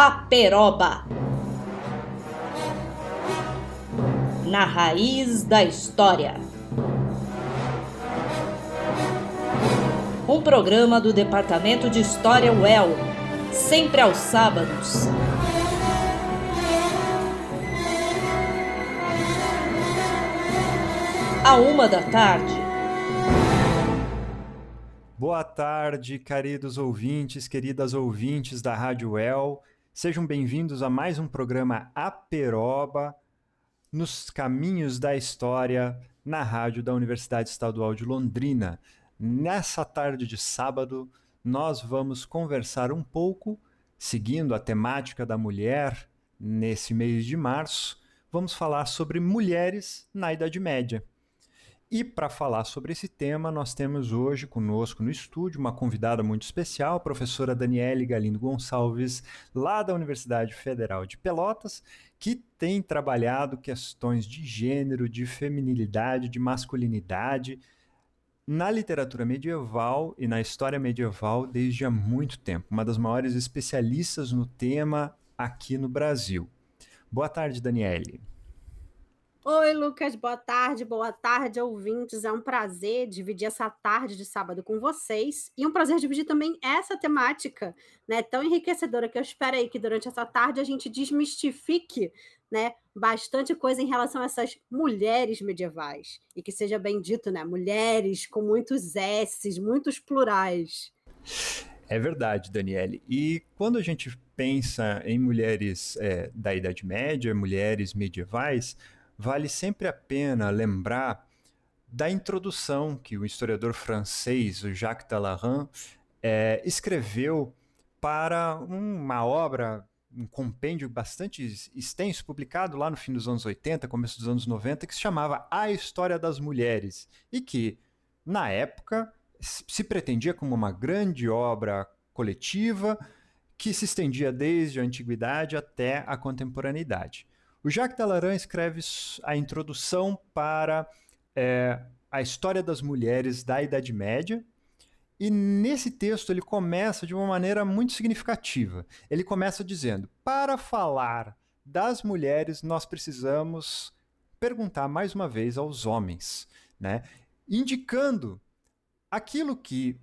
Aperoba. Na raiz da história. Um programa do Departamento de História UEL, sempre aos sábados. À uma da tarde. Boa tarde, queridos ouvintes, queridas ouvintes da Rádio UEL. Sejam bem-vindos a mais um programa Aperoba, nos caminhos da história, na rádio da Universidade Estadual de Londrina. Nessa tarde de sábado, nós vamos conversar um pouco, seguindo a temática da mulher nesse mês de março, vamos falar sobre mulheres na Idade Média. E para falar sobre esse tema, nós temos hoje conosco no estúdio uma convidada muito especial, a professora Daniele Galindo Gonçalves, lá da Universidade Federal de Pelotas, que tem trabalhado questões de gênero, de feminilidade, de masculinidade na literatura medieval e na história medieval desde há muito tempo. Uma das maiores especialistas no tema aqui no Brasil. Boa tarde, Daniele. Oi, Lucas, boa tarde, boa tarde, ouvintes. É um prazer dividir essa tarde de sábado com vocês e um prazer dividir também essa temática, né, tão enriquecedora que eu espero aí que durante essa tarde a gente desmistifique, né, bastante coisa em relação a essas mulheres medievais e que seja bem dito, né, mulheres com muitos S's, muitos plurais. É verdade, Daniele. E quando a gente pensa em mulheres é, da Idade Média, mulheres medievais, vale sempre a pena lembrar da introdução que o historiador francês Jacques Talarin é, escreveu para uma obra, um compêndio bastante extenso, publicado lá no fim dos anos 80, começo dos anos 90, que se chamava A História das Mulheres, e que, na época, se pretendia como uma grande obra coletiva que se estendia desde a antiguidade até a contemporaneidade. O Jacques Talarin escreve a introdução para é, a história das mulheres da Idade Média, e nesse texto ele começa de uma maneira muito significativa. Ele começa dizendo: para falar das mulheres, nós precisamos perguntar mais uma vez aos homens, né? indicando aquilo que,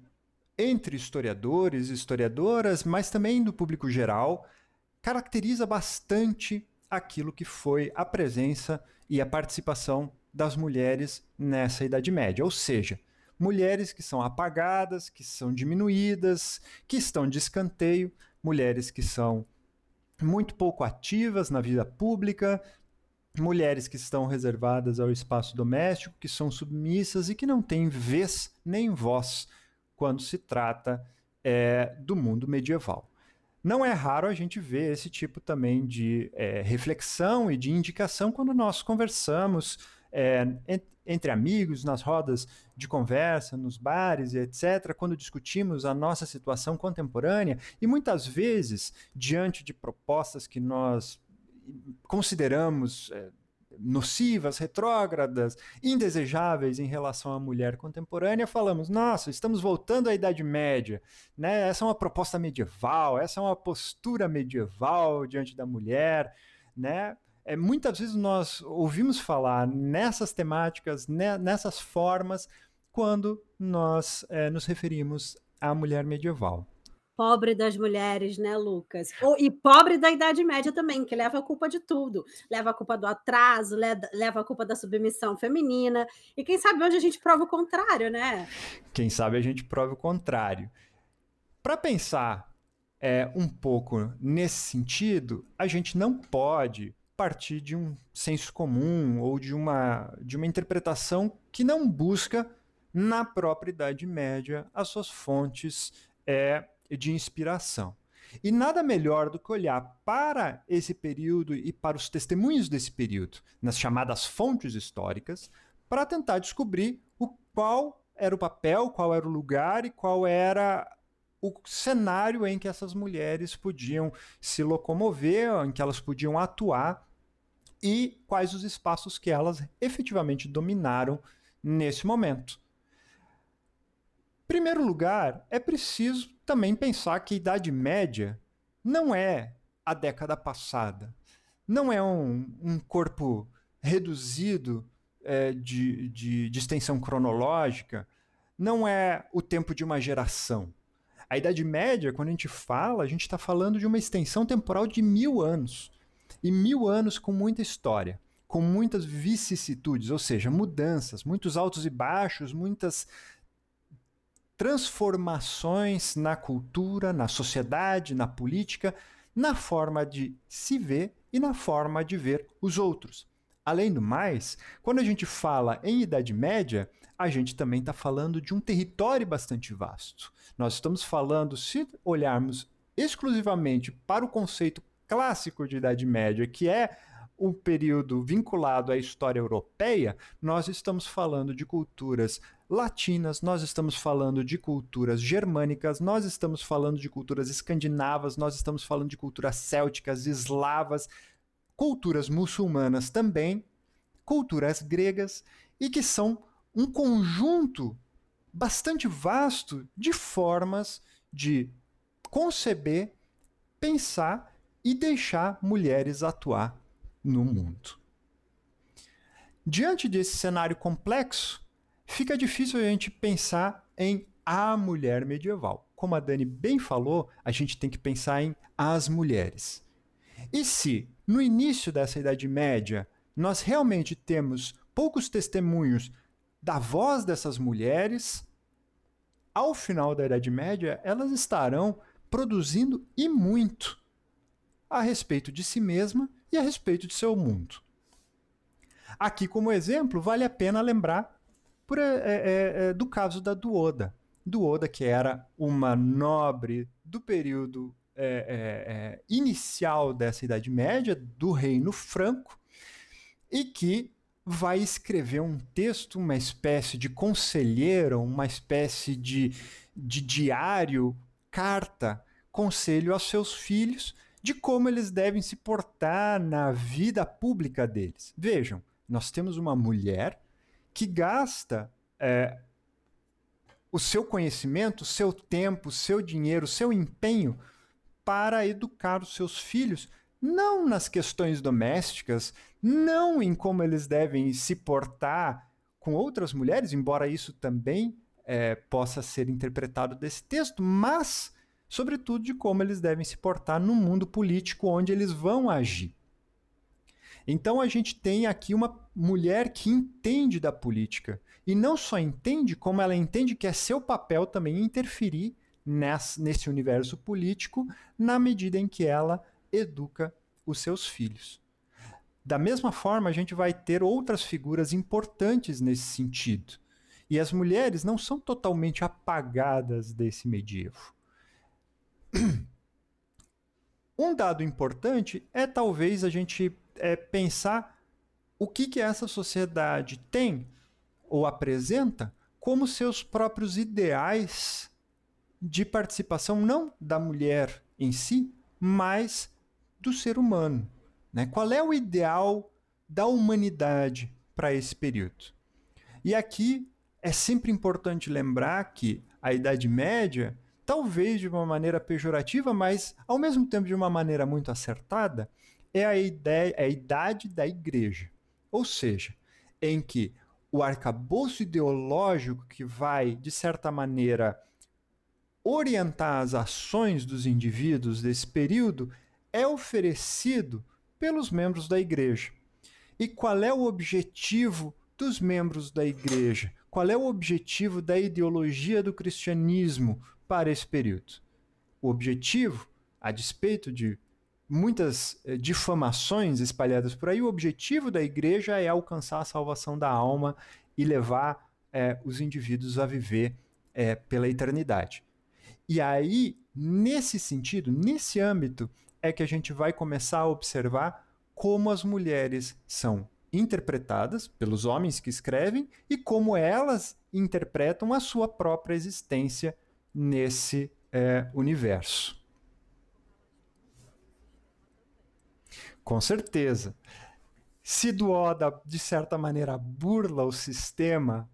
entre historiadores e historiadoras, mas também do público geral, caracteriza bastante aquilo que foi a presença e a participação das mulheres nessa Idade Média. Ou seja, mulheres que são apagadas, que são diminuídas, que estão de escanteio, mulheres que são muito pouco ativas na vida pública, mulheres que estão reservadas ao espaço doméstico, que são submissas e que não têm vez nem voz quando se trata é, do mundo medieval. Não é raro a gente ver esse tipo também de é, reflexão e de indicação quando nós conversamos é, entre amigos, nas rodas de conversa, nos bares etc., quando discutimos a nossa situação contemporânea e muitas vezes, diante de propostas que nós consideramos é, nocivas, retrógradas, indesejáveis em relação à mulher contemporânea, falamos: nossa, estamos voltando à Idade Média, né? Essa é uma proposta medieval, essa é uma postura medieval diante da mulher, né? É, muitas vezes nós ouvimos falar nessas temáticas, né, nessas formas, quando nós é, nos referimos à mulher medieval pobre das mulheres, né, Lucas? E pobre da Idade Média também, que leva a culpa de tudo. Leva a culpa do atraso, leva a culpa da submissão feminina. E quem sabe onde a gente prova o contrário, né? Quem sabe a gente prova o contrário. Para pensar é, um pouco nesse sentido, a gente não pode partir de um senso comum ou de uma, de uma interpretação que não busca na própria Idade Média as suas fontes é, de inspiração. E nada melhor do que olhar para esse período e para os testemunhos desse período, nas chamadas fontes históricas, para tentar descobrir o qual era o papel, qual era o lugar e qual era o cenário em que essas mulheres podiam se locomover, em que elas podiam atuar e quais os espaços que elas efetivamente dominaram nesse momento. Primeiro lugar, é preciso também pensar que a Idade Média não é a década passada. Não é um, um corpo reduzido é, de, de, de extensão cronológica, não é o tempo de uma geração. A Idade Média, quando a gente fala, a gente está falando de uma extensão temporal de mil anos. E mil anos com muita história, com muitas vicissitudes, ou seja, mudanças, muitos altos e baixos, muitas transformações na cultura, na sociedade, na política, na forma de se ver e na forma de ver os outros. Além do mais, quando a gente fala em Idade Média, a gente também está falando de um território bastante vasto. Nós estamos falando, se olharmos exclusivamente para o conceito clássico de Idade Média, que é o período vinculado à história europeia, nós estamos falando de culturas latinas, nós estamos falando de culturas germânicas, nós estamos falando de culturas escandinavas, nós estamos falando de culturas célticas, eslavas, culturas muçulmanas também, culturas gregas, e que são um conjunto bastante vasto de formas de conceber, pensar e deixar mulheres atuar no mundo. Diante desse cenário complexo, fica difícil a gente pensar em a mulher medieval. Como a Dani bem falou, a gente tem que pensar em as mulheres. E se, no início dessa Idade Média, nós realmente temos poucos testemunhos da voz dessas mulheres, ao final da Idade Média, elas estarão produzindo e muito a respeito de si mesma e a respeito de seu mundo. Aqui, como exemplo, vale a pena lembrar por, é, é, do caso da Duoda. Duoda, que era uma nobre do período inicial dessa Idade Média, do Reino Franco, e que vai escrever um texto, uma espécie de conselheiro, uma espécie de, de diário, carta, conselho aos seus filhos de como eles devem se portar na vida pública deles. Vejam, nós temos uma mulher que gasta é, o seu conhecimento, seu tempo, seu dinheiro, seu empenho para educar os seus filhos, não nas questões domésticas, não em como eles devem se portar com outras mulheres, embora isso também é, possa ser interpretado desse texto, mas sobretudo de como eles devem se portar no mundo político onde eles vão agir. Então a gente tem aqui uma mulher que entende da política. E não só entende, como ela entende que é seu papel também interferir nesse, universo político, na medida em que ela educa os seus filhos. Da mesma forma, a gente vai ter outras figuras importantes nesse sentido. E as mulheres não são totalmente apagadas desse medievo. Um dado importante é talvez a gente é, pensar o que, que essa sociedade tem ou apresenta como seus próprios ideais de participação, não da mulher em si, mas do ser humano. Né? Qual é o ideal da humanidade para esse período? E aqui é sempre importante lembrar que a Idade Média talvez de uma maneira pejorativa, mas ao mesmo tempo de uma maneira muito acertada, é a, ideia, é a idade da igreja. Ou seja, em que o arcabouço ideológico que vai, de certa maneira, orientar as ações dos indivíduos desse período é oferecido pelos membros da igreja. E qual é o objetivo dos membros da igreja? Qual é o objetivo da ideologia do cristianismo para esse período. O objetivo, a despeito de muitas eh, difamações espalhadas por aí, o objetivo da igreja é alcançar a salvação da alma e levar eh, os indivíduos a viver eh, pela eternidade. E aí, nesse sentido, nesse âmbito, é que a gente vai começar a observar como as mulheres são interpretadas pelos homens que escrevem e como elas interpretam a sua própria existência nesse é, universo. Com certeza. Se Duoda, de certa maneira, burla o sistema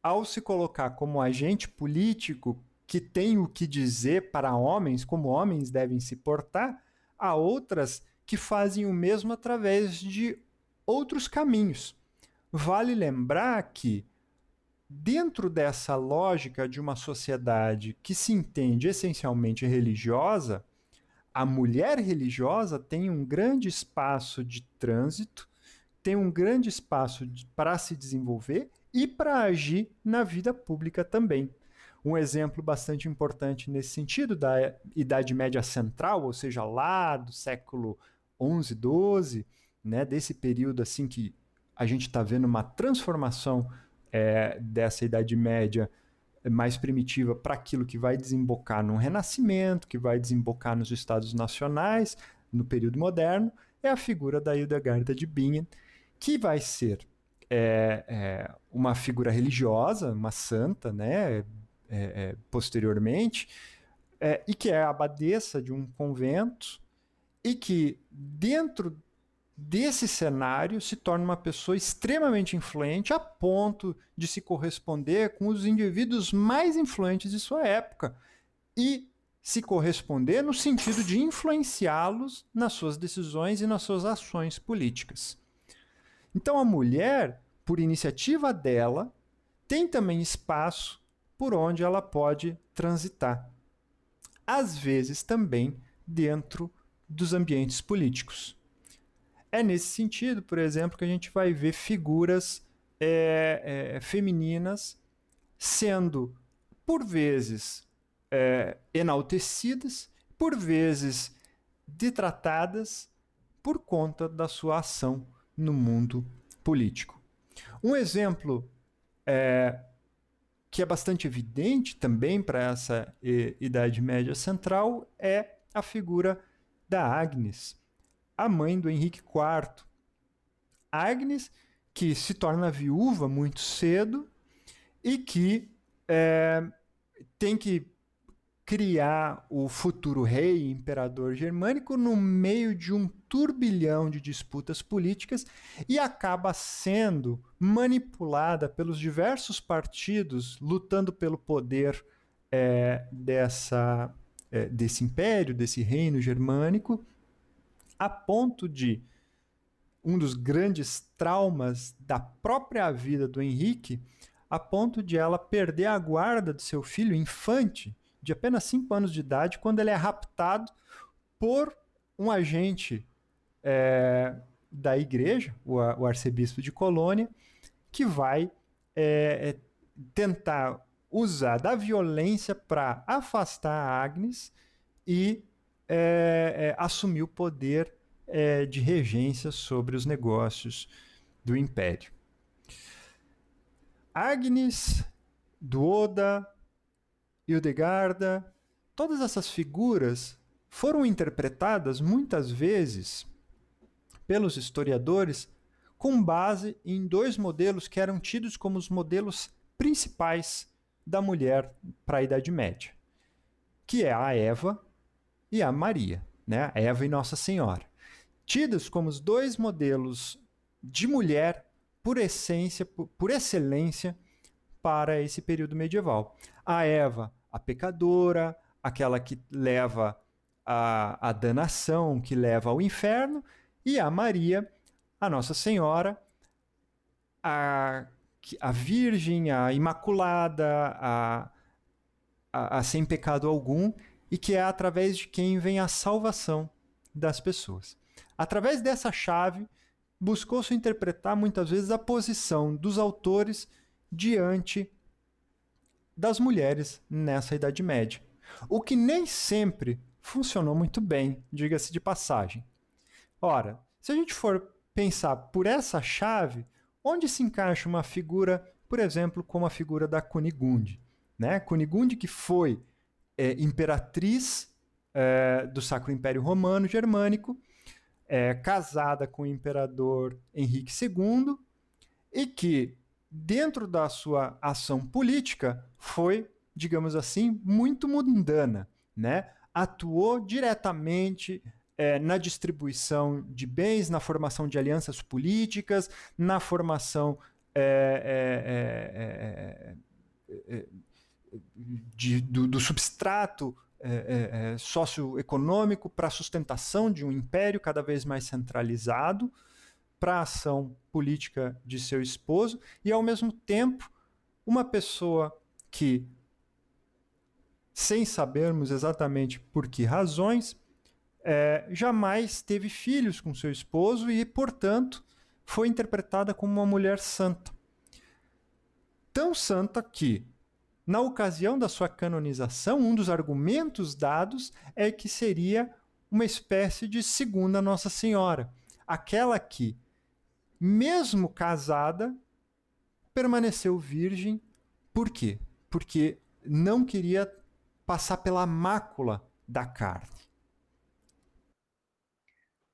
ao se colocar como agente político que tem o que dizer para homens, como homens devem se portar, há outras que fazem o mesmo através de outros caminhos. Vale lembrar que, dentro dessa lógica de uma sociedade que se entende essencialmente religiosa, a mulher religiosa tem um grande espaço de trânsito, tem um grande espaço para se desenvolver e para agir na vida pública também. Um exemplo bastante importante nesse sentido da Idade Média Central, ou seja, lá do século 11, 12, né, desse período assim que a gente está vendo uma transformação é, dessa Idade Média mais primitiva para aquilo que vai desembocar no Renascimento, que vai desembocar nos Estados Nacionais, no período moderno, é a figura da Hildegarda de Bingen, que vai ser é, é, uma figura religiosa, uma santa, né, é, é posteriormente, é, e que é abadesa de um convento, e que dentro desse cenário se torna uma pessoa extremamente influente a ponto de se corresponder com os indivíduos mais influentes de sua época e se corresponder no sentido de influenciá-los nas suas decisões e nas suas ações políticas. Então a mulher, por iniciativa dela, tem também espaço por onde ela pode transitar. Às vezes também dentro dos ambientes políticos. É nesse sentido, por exemplo, que a gente vai ver figuras é, é, femininas sendo, por vezes, é, enaltecidas, por vezes detratadas por conta da sua ação no mundo político. Um exemplo é, que é bastante evidente também para essa Idade Média Central é a figura da Agnes, a mãe do Henrique IV. Agnes, que se torna viúva muito cedo e que é, tem que criar o futuro rei imperador germânico no meio de um turbilhão de disputas políticas e acaba sendo manipulada pelos diversos partidos lutando pelo poder é, dessa é, desse império, desse reino germânico, a ponto de um dos grandes traumas da própria vida do Henrique, a ponto de ela perder a guarda do seu filho infante, de apenas 5 anos de idade, quando ele é raptado por um agente é, da igreja, o, o, arcebispo de Colônia, que vai é, é tentar usar da violência para afastar a Agnes e é, é, assumir o poder é, de regência sobre os negócios do império. Agnes, Duoda, Hildegarda, todas essas figuras foram interpretadas muitas vezes pelos historiadores com base em dois modelos que eram tidos como os modelos principais da mulher para a Idade Média, que é a Eva e a Maria, né? Eva e Nossa Senhora, tidas como os dois modelos de mulher por essência, por, por excelência para esse período medieval. A Eva, a pecadora, aquela que leva a, a danação, que leva ao inferno, e a Maria, a Nossa Senhora, a a Virgem, a Imaculada, a, a, a sem pecado algum, e que é através de quem vem a salvação das pessoas. Através dessa chave, buscou-se interpretar muitas vezes a posição dos autores diante das mulheres nessa Idade Média. O que nem sempre funcionou muito bem, diga-se de passagem. Ora, se a gente for pensar por essa chave, Onde se encaixa uma figura, por exemplo, como a figura da Cunigunde? Né? Cunigunde que foi é, imperatriz é, do Sacro Império Romano Germânico, é, casada com o imperador Henrique II e que, dentro da sua ação política, foi, digamos assim, muito mundana. Né? Atuou diretamente é, na distribuição de bens, na formação de alianças políticas, na formação é, é, é, é, é de, do, do, substrato é, é, socioeconômico para a sustentação de um império cada vez mais centralizado, para a ação política de seu esposo, e ao mesmo tempo uma pessoa que, sem sabermos exatamente por que razões, é, jamais teve filhos com seu esposo e, portanto, foi interpretada como uma mulher santa. Tão santa que, na ocasião da sua canonização, um dos argumentos dados é que seria uma espécie de segunda Nossa Senhora, aquela que, mesmo casada, permaneceu virgem. Por quê? Porque não queria passar pela mácula da carne.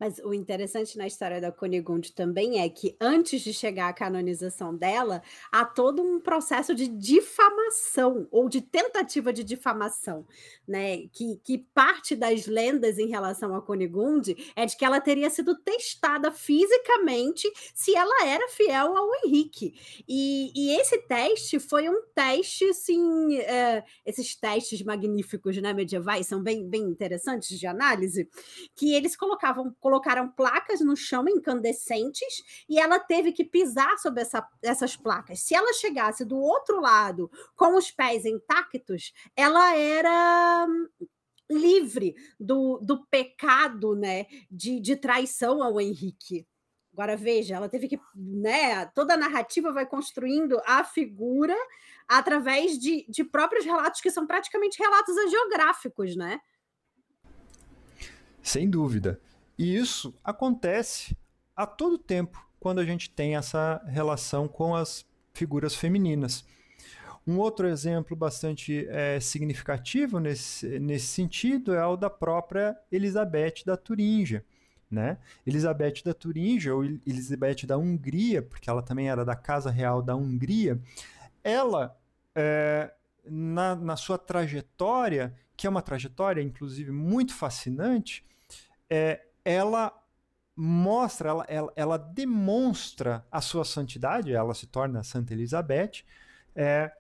Mas o interessante na história da Cunigunde também é que antes de chegar à canonização dela, há todo um processo de difamação ou de tentativa de difamação, né? Que, que parte das lendas em relação a Cunigunde é de que ela teria sido testada fisicamente se ela era fiel ao Henrique. E, e esse teste foi um teste, assim, é, esses testes magníficos, né, medievais, são bem, bem interessantes de análise, que eles colocavam colocaram placas no chão incandescentes e ela teve que pisar sobre essa, essas placas. Se ela chegasse do outro lado com os pés intactos, ela era livre do, do pecado né, de, de traição ao Henrique. Agora veja, ela teve que, né? Toda a narrativa vai construindo a figura através de, de próprios relatos que são praticamente relatos geográficos, né? Sem dúvida. E isso acontece a todo tempo quando a gente tem essa relação com as figuras femininas. Um outro exemplo bastante é, significativo nesse, nesse sentido é o da própria Elizabeth da Turíngia. Né? Elizabeth da Turíngia, ou Elizabeth da Hungria, porque ela também era da Casa Real da Hungria, ela, é, na, na sua trajetória, que é uma trajetória, inclusive, muito fascinante, é, ela mostra, ela, ela, ela, demonstra a sua santidade, ela se torna Santa Elizabeth, é,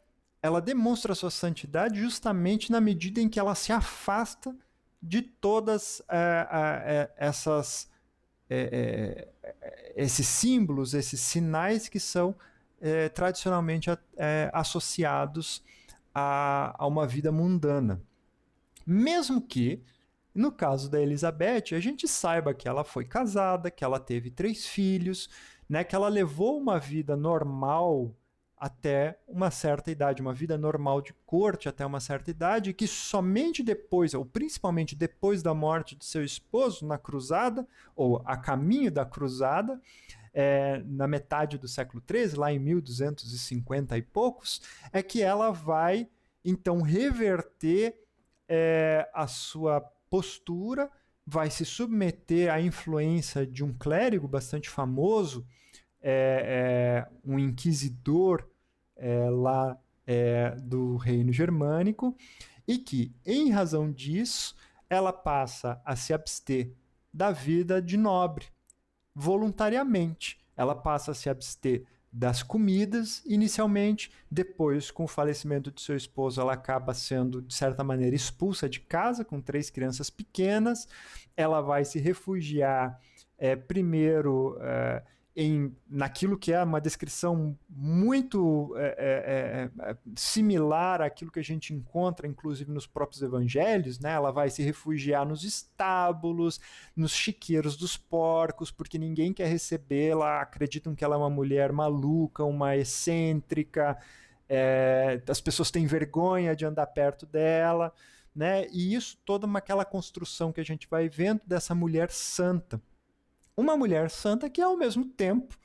ela demonstra a sua santidade justamente na medida em que ela se afasta de todas é, é, essas é, é, esses símbolos, esses sinais que são é, tradicionalmente associados a, a uma vida mundana. Mesmo que no caso da Elizabeth, a gente saiba que ela foi casada, que ela teve três filhos, né, que ela levou uma vida normal até uma certa idade, uma vida normal de corte até uma certa idade, que somente depois, ou principalmente depois da morte de seu esposo na cruzada, ou a caminho da cruzada, é, na metade do século XIII, lá em 1250 e poucos, é que ela vai então reverter é, a sua postura, vai se submeter à influência de um clérigo bastante famoso, é, é, um inquisidor é, lá é, do reino germânico, e que, em razão disso, ela passa a se abster da vida de nobre, voluntariamente. Ela passa a se abster das comidas inicialmente, depois, com o falecimento de seu esposo, ela acaba sendo, de certa maneira, expulsa de casa com três crianças pequenas. Ela vai se refugiar é, primeiro é, em, naquilo que é uma descrição muito é, é, é, é, similar àquilo que a gente encontra, inclusive, nos próprios evangelhos, né? Ela vai se refugiar nos estábulos, nos chiqueiros dos porcos, porque ninguém quer recebê-la, acreditam que ela é uma mulher maluca, uma excêntrica, é, as pessoas têm vergonha de andar perto dela, né? E isso toda uma, aquela construção que a gente vai vendo dessa mulher santa uma mulher santa que é ao mesmo tempo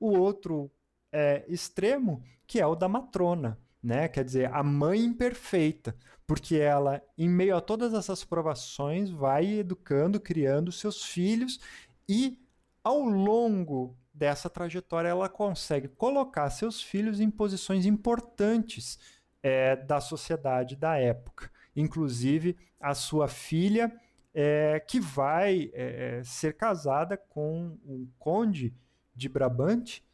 o outro é, extremo, que é o da matrona, né? Quer dizer, a mãe imperfeita, porque ela, em meio a todas essas provações, vai educando, criando seus filhos e ao longo dessa trajetória ela consegue colocar seus filhos em posições importantes é, da sociedade da época, inclusive a sua filha é, que vai é, ser casada com um conde de Brabante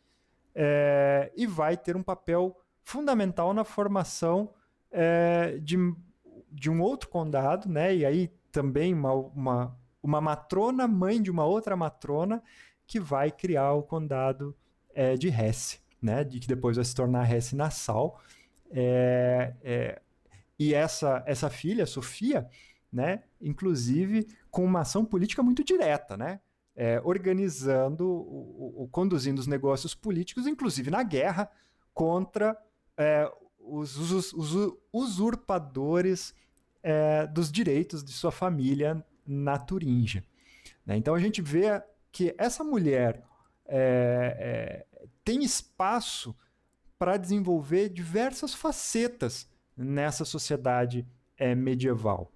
é, e vai ter um papel fundamental na formação é, de de um outro condado, né? E aí também uma, uma, uma matrona, mãe de uma outra matrona, que vai criar o condado é, de Hesse, né? De que depois vai se tornar Hesse Nassau. É, e essa, essa filha, Sofia, né? Inclusive com uma ação política muito direta, né? É, organizando, o, o, conduzindo os negócios políticos, inclusive na guerra contra é, os, os, os, usurpadores é, dos direitos de sua família na Turíngia. Né? Então a gente vê que essa mulher é, é, tem espaço para desenvolver diversas facetas nessa sociedade é, medieval.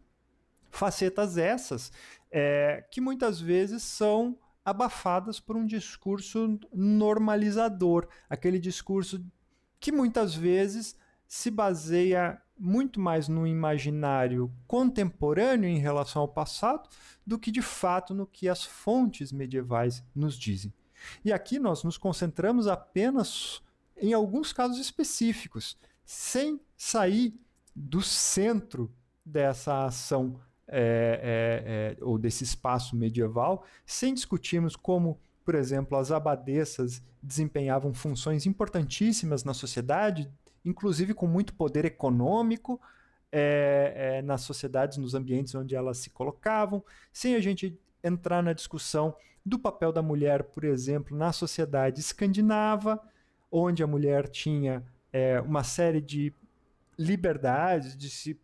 Facetas essas é, que muitas vezes são abafadas por um discurso normalizador, aquele discurso que muitas vezes se baseia muito mais no imaginário contemporâneo em relação ao passado do que de fato no que as fontes medievais nos dizem. E aqui nós nos concentramos apenas em alguns casos específicos, sem sair do centro dessa ação é, é, é, ou desse espaço medieval, sem discutirmos como, por exemplo, as abadesas desempenhavam funções importantíssimas na sociedade, inclusive com muito poder econômico é, é, nas sociedades, nos ambientes onde elas se colocavam, sem a gente entrar na discussão do papel da mulher, por exemplo, na sociedade escandinava, onde a mulher tinha é, uma série de liberdades de se,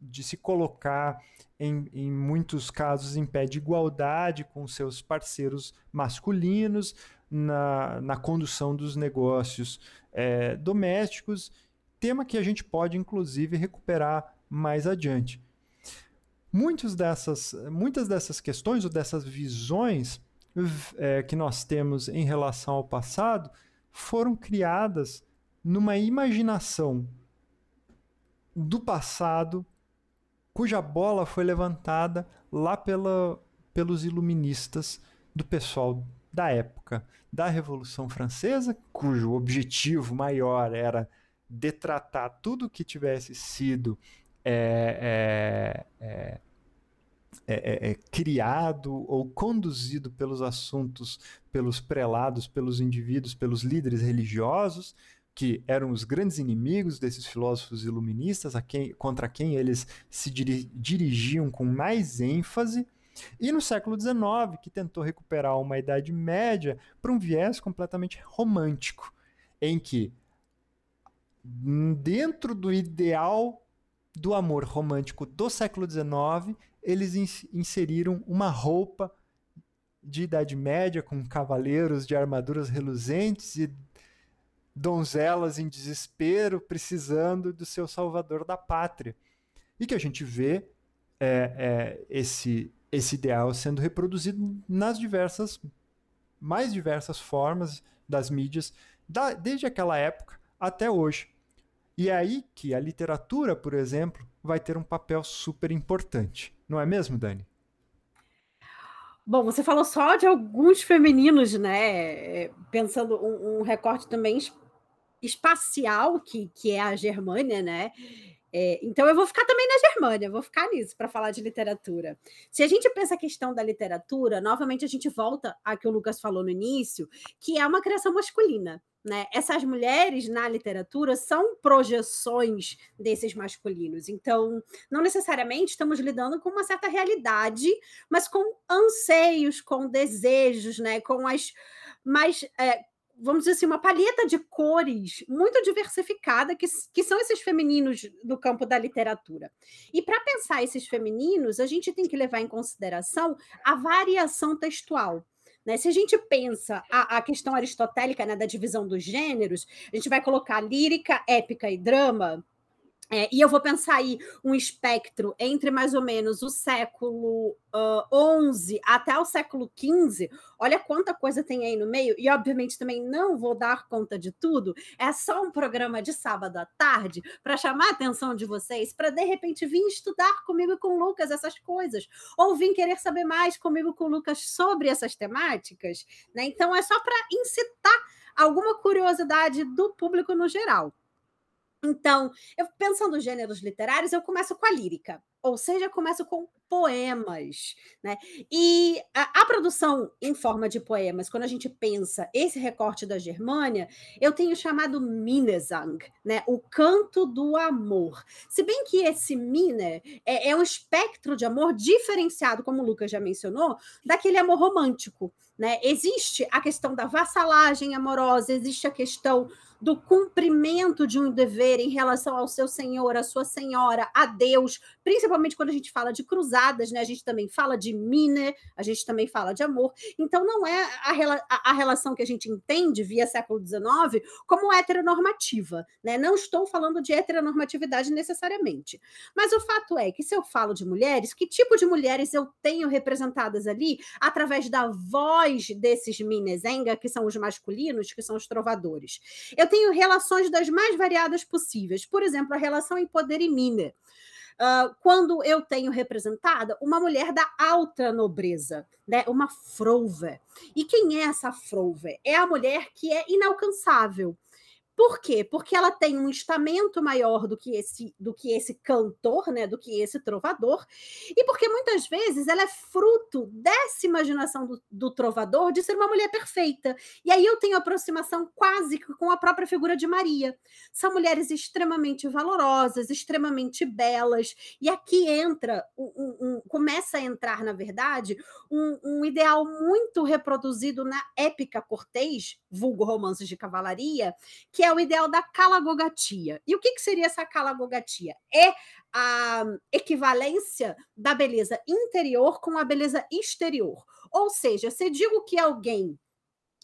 de se colocar em, em muitos casos, em pé de igualdade com seus parceiros masculinos na, na condução dos negócios é, domésticos, tema que a gente pode, inclusive, recuperar mais adiante. Muitas dessas, muitas dessas questões ou dessas visões é, que nós temos em relação ao passado foram criadas numa imaginação do passado cuja bola foi levantada lá pela, pelos iluministas do pessoal da época da Revolução Francesa, cujo objetivo maior era detratar tudo que tivesse sido é, é, é, criado ou conduzido pelos assuntos, pelos prelados, pelos indivíduos, pelos líderes religiosos, que eram os grandes inimigos desses filósofos iluministas, quem, contra quem eles se diri dirigiam com mais ênfase, e no século XIX, que tentou recuperar uma Idade Média para um viés completamente romântico, em que, dentro do ideal do amor romântico do século XIX, eles inseriram uma roupa de Idade Média com cavaleiros de armaduras reluzentes e donzelas em desespero, precisando do seu salvador da pátria. E que a gente vê é, é, esse, esse ideal sendo reproduzido nas diversas, mais diversas formas das mídias, da, desde aquela época até hoje. E é aí que a literatura, por exemplo, vai ter um papel super importante. Não é mesmo, Dani? Bom, você falou só de alguns femininos, né? Pensando um, um recorte também espacial, que, que é a Germânia, né? É, então eu vou ficar também na Germânia, vou ficar nisso para falar de literatura. Se a gente pensa a questão da literatura, novamente a gente volta a que o Lucas falou no início, que é uma criação masculina. Né? Essas mulheres na literatura são projeções desses masculinos. Então, não necessariamente estamos lidando com uma certa realidade, mas com anseios, com desejos, né? com as mais. É, vamos dizer assim, uma palheta de cores muito diversificada, que, que são esses femininos do campo da literatura. E para pensar esses femininos, a gente tem que levar em consideração a variação textual. Né? Se a gente pensa a, a questão aristotélica né, da divisão dos gêneros, a gente vai colocar lírica, épica e drama é, e eu vou pensar aí um espectro entre mais ou menos o século XI uh, até o século XV. Olha quanta coisa tem aí no meio. E, obviamente, também não vou dar conta de tudo. É só um programa de sábado à tarde para chamar a atenção de vocês, para de repente vir estudar comigo e com o Lucas essas coisas, ou vir querer saber mais comigo com o Lucas sobre essas temáticas. Né? Então, é só para incitar alguma curiosidade do público no geral. Então, eu pensando gêneros literários, eu começo com a lírica, ou seja, começo com poemas, né? E a, a, produção em forma de poemas, quando a gente pensa esse recorte da Germânia, eu tenho chamado Minnesang, né? O canto do amor. Se bem que esse Mine é, é um espectro de amor diferenciado, como o Lucas já mencionou, daquele amor romântico, né? Existe a questão da vassalagem amorosa, existe a questão do cumprimento de um dever em relação ao seu senhor, à sua senhora, a Deus, principalmente quando a gente fala de cruzadas, né? A gente também fala de mine, a gente também fala de amor. Então, não é a, a, a relação que a gente entende via século XIX como heteronormativa, né? Não estou falando de heteronormatividade necessariamente. Mas o fato é que, se eu falo de mulheres, que tipo de mulheres eu tenho representadas ali através da voz desses minesenga, que são os masculinos, que são os trovadores? Eu eu tenho relações das mais variadas possíveis. Por exemplo, a relação em poder e mina. Uh, quando eu tenho representada uma mulher da alta nobreza, né? uma frouve. E quem é essa frouve? É a mulher que é inalcançável. Por quê? Porque ela tem um estamento maior do que esse do que esse cantor, né, do que esse trovador, e porque muitas vezes ela é fruto dessa imaginação do, do trovador de ser uma mulher perfeita. E aí eu tenho aproximação quase com a própria figura de Maria. São mulheres extremamente valorosas, extremamente belas, e aqui entra um, um, um, começa a entrar, na verdade, um, ideal muito reproduzido na épica cortês, vulgo romances de cavalaria, que é o ideal da calagogatia. E o que, que seria essa calagogatia? É a equivalência da beleza interior com a beleza exterior. Ou seja, se digo que alguém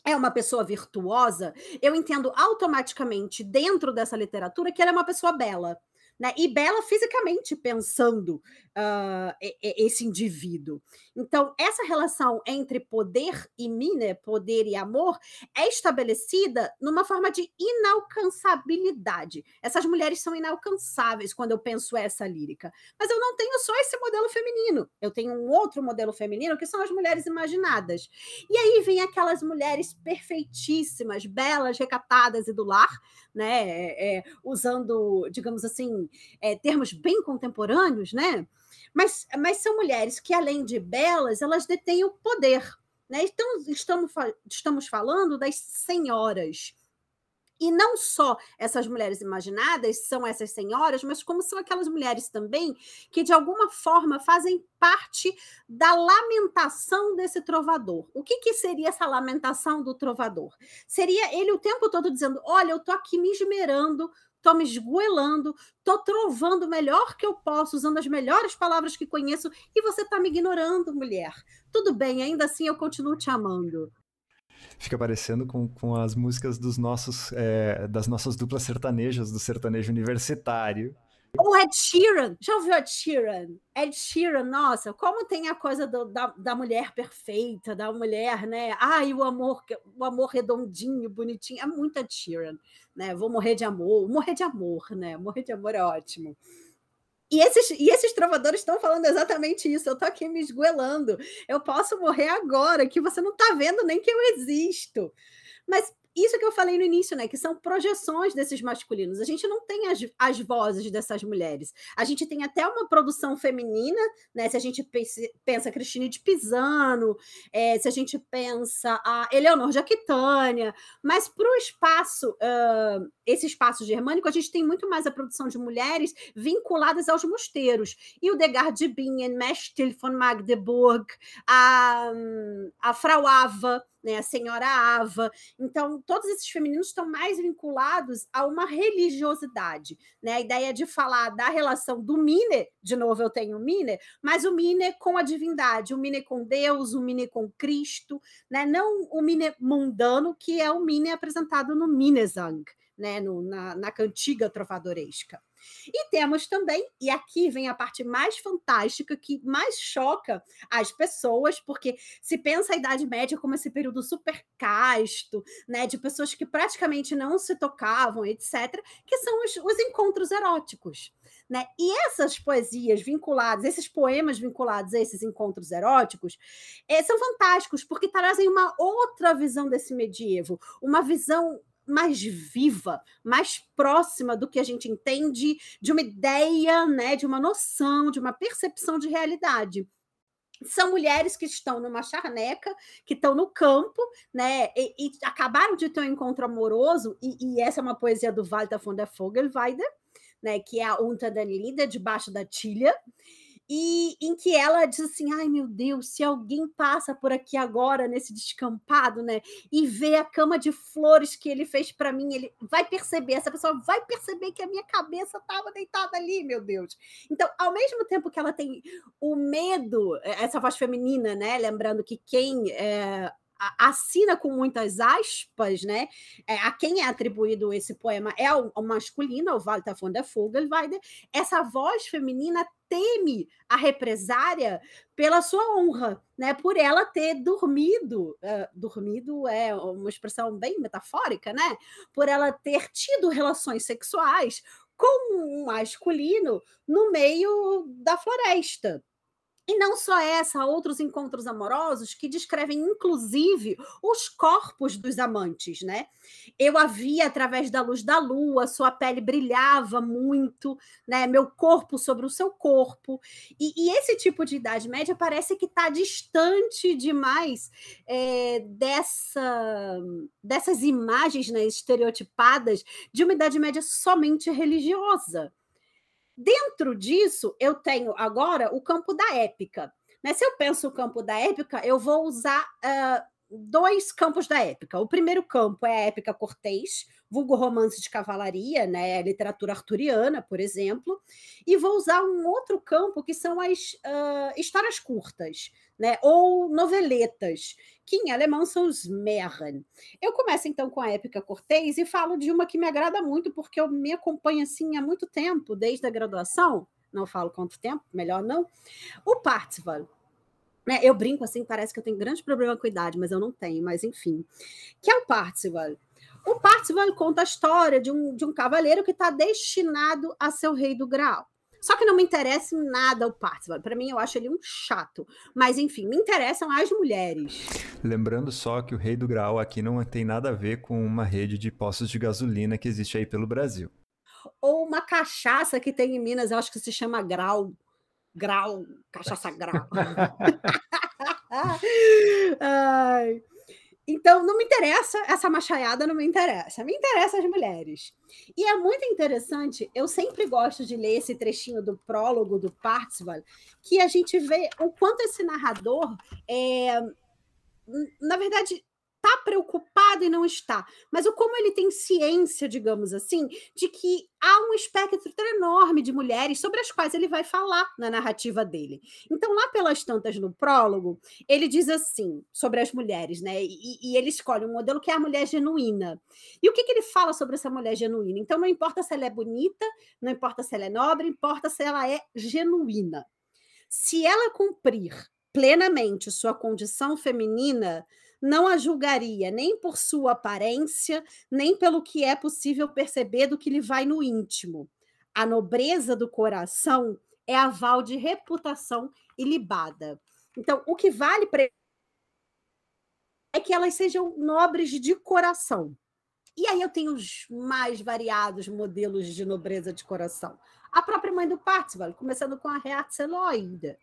é uma pessoa virtuosa, eu entendo automaticamente dentro dessa literatura que ela é uma pessoa bela né? e bela fisicamente pensando uh, esse indivíduo. Então, essa relação entre poder e mine, poder e amor, é estabelecida numa forma de inalcançabilidade. Essas mulheres são inalcançáveis quando eu penso essa lírica. Mas eu não tenho só esse modelo feminino, eu tenho um outro modelo feminino que são as mulheres imaginadas. E aí vem aquelas mulheres perfeitíssimas, belas, recatadas e do lar, né? É, é usando, digamos assim, é, termos bem contemporâneos, né? Mas, mas são mulheres que, além de belas, elas detêm o poder. Né? Então, estamos, estamos falando das senhoras. E não só essas mulheres imaginadas são essas senhoras, mas como são aquelas mulheres também que, de alguma forma, fazem parte da lamentação desse trovador. O que, que seria essa lamentação do trovador? Seria ele o tempo todo dizendo: Olha, eu estou aqui me esmerando estou me esgoelando, estou trovando o melhor que eu posso, usando as melhores palavras que conheço, e você está me ignorando, mulher. Tudo bem, ainda assim eu continuo te amando. Fica parecendo com, com as músicas dos nossos, é, das nossas duplas sertanejas, do sertanejo universitário. O Ed Sheeran, já ouviu Ed Sheeran? Ed Sheeran, nossa, como tem a coisa do, da, da mulher perfeita, da mulher, né? Ai, o amor, o amor redondinho, bonitinho, é muito Ed Sheeran, né? Vou morrer de amor, morrer de amor, né? Morrer de amor é ótimo. E esses, e esses trovadores estão falando exatamente isso. Eu tô aqui me esgoelando. Eu posso morrer agora, que você não tá vendo nem que eu existo. Mas isso que eu falei no início, né? Que são projeções desses masculinos. A gente não tem as, as vozes dessas mulheres. A gente tem até uma produção feminina, né? Se a gente pensa, pensa Cristine de Pisano, é, se a gente pensa a Eleonor de Aquitânia, mas para o espaço, uh, esse espaço germânico, a gente tem muito mais a produção de mulheres vinculadas aos mosteiros. E o Degar de Bingen, Mestil von Magdeburg, a, a Frau Ava, né, a senhora Ava. Então, todos esses femininos estão mais vinculados a uma religiosidade, né? A ideia de falar da relação do Mine, de novo eu tenho o Mine, mas o Mine com a divindade, o Mine com Deus, o Mine com Cristo, né? Não o Mine mundano, que é o Mine apresentado no Minnesang, né, no, na, na cantiga trovadoresca. E temos também, e aqui vem a parte mais fantástica, que mais choca as pessoas, porque se pensa a Idade Média como esse período super casto, né, de pessoas que praticamente não se tocavam, etc., que são os, os encontros eróticos. Né? E essas poesias vinculadas, esses poemas vinculados a esses encontros eróticos, é, são fantásticos, porque trazem uma outra visão desse medievo, uma visão mais viva, mais próxima do que a gente entende de uma ideia, né, de uma noção, de uma percepção de realidade são mulheres que estão numa charneca, que estão no campo, né? E, e, acabaram de ter um encontro amoroso, e, e essa é uma poesia do Walter von der Vogelweide, né? Que é a Unta den Lieder, debaixo da tilha e em que ela diz assim: ai meu Deus, se alguém passa por aqui agora nesse descampado, né, e vê a cama de flores que ele fez para mim, ele vai perceber, essa pessoa vai perceber que a minha cabeça estava deitada ali, meu Deus. Então, ao mesmo tempo que ela tem o medo, essa voz feminina, né, lembrando que quem é, assina com muitas aspas, né? É, a quem é atribuído esse poema é o, o masculino, o Walter von der Vogelweide. Essa voz feminina teme a represária pela sua honra, né? Por ela ter dormido, uh, dormido é uma expressão bem metafórica, né? Por ela ter tido relações sexuais com um masculino no meio da floresta. E não só essa, outros encontros amorosos que descrevem, inclusive, os corpos dos amantes, né? Eu a via através da luz da lua, sua pele brilhava muito, né? Meu corpo sobre o seu corpo. E, e esse tipo de Idade Média parece que está distante demais é, dessa, dessas imagens né, estereotipadas de uma Idade Média somente religiosa. Dentro disso, eu tenho agora o campo da épica. Né? Se eu penso o campo da épica, eu vou usar uh, dois campos da épica. O primeiro campo é a épica cortês, vulgo romance de cavalaria, né, literatura arturiana, por exemplo, e vou usar um outro campo que são as uh, histórias curtas, né, ou noveletas, que em alemão são os Märchen. Eu começo então com a épica cortês e falo de uma que me agrada muito, porque eu me acompanho assim há muito tempo, desde a graduação, não falo quanto tempo, melhor não, o Parzival. Né, eu brinco assim, parece que eu tenho grande problema com a idade, mas eu não tenho, mas enfim. Que é o Parzival. O Parzival conta a história de um, de um cavaleiro que está destinado a ser o rei do Graal. Só que não me interessa em nada o Parzival. Para mim, eu acho ele um chato. Mas, enfim, me interessam as mulheres. Lembrando só que o Rei do Graal aqui não tem nada a ver com uma rede de postos de gasolina que existe aí pelo Brasil. Ou uma cachaça que tem em Minas, eu acho que se chama Grau. Grau, cachaça grau. Ai. Então, não me interessa essa machaiada, não me interessa. Me interessa as mulheres. E é muito interessante, eu sempre gosto de ler esse trechinho do prólogo do Parzival, que a gente vê o quanto esse narrador é, na verdade, está preocupado e não está, mas o como ele tem ciência, digamos assim, de que há um espectro enorme de mulheres sobre as quais ele vai falar na narrativa dele. Então, lá pelas tantas no prólogo, ele diz assim sobre as mulheres, né? E, e ele escolhe um modelo que é a mulher genuína. E o que, que ele fala sobre essa mulher genuína? Então, não importa se ela é bonita, não importa se ela é nobre, importa se ela é genuína. Se ela cumprir plenamente sua condição feminina, não a julgaria nem por sua aparência, nem pelo que é possível perceber do que lhe vai no íntimo. A nobreza do coração é aval de reputação ilibada. Então, o que vale para é que elas sejam nobres de coração. E aí eu tenho os mais variados modelos de nobreza de coração. A própria mãe do Parzival, começando com a Herzeloide.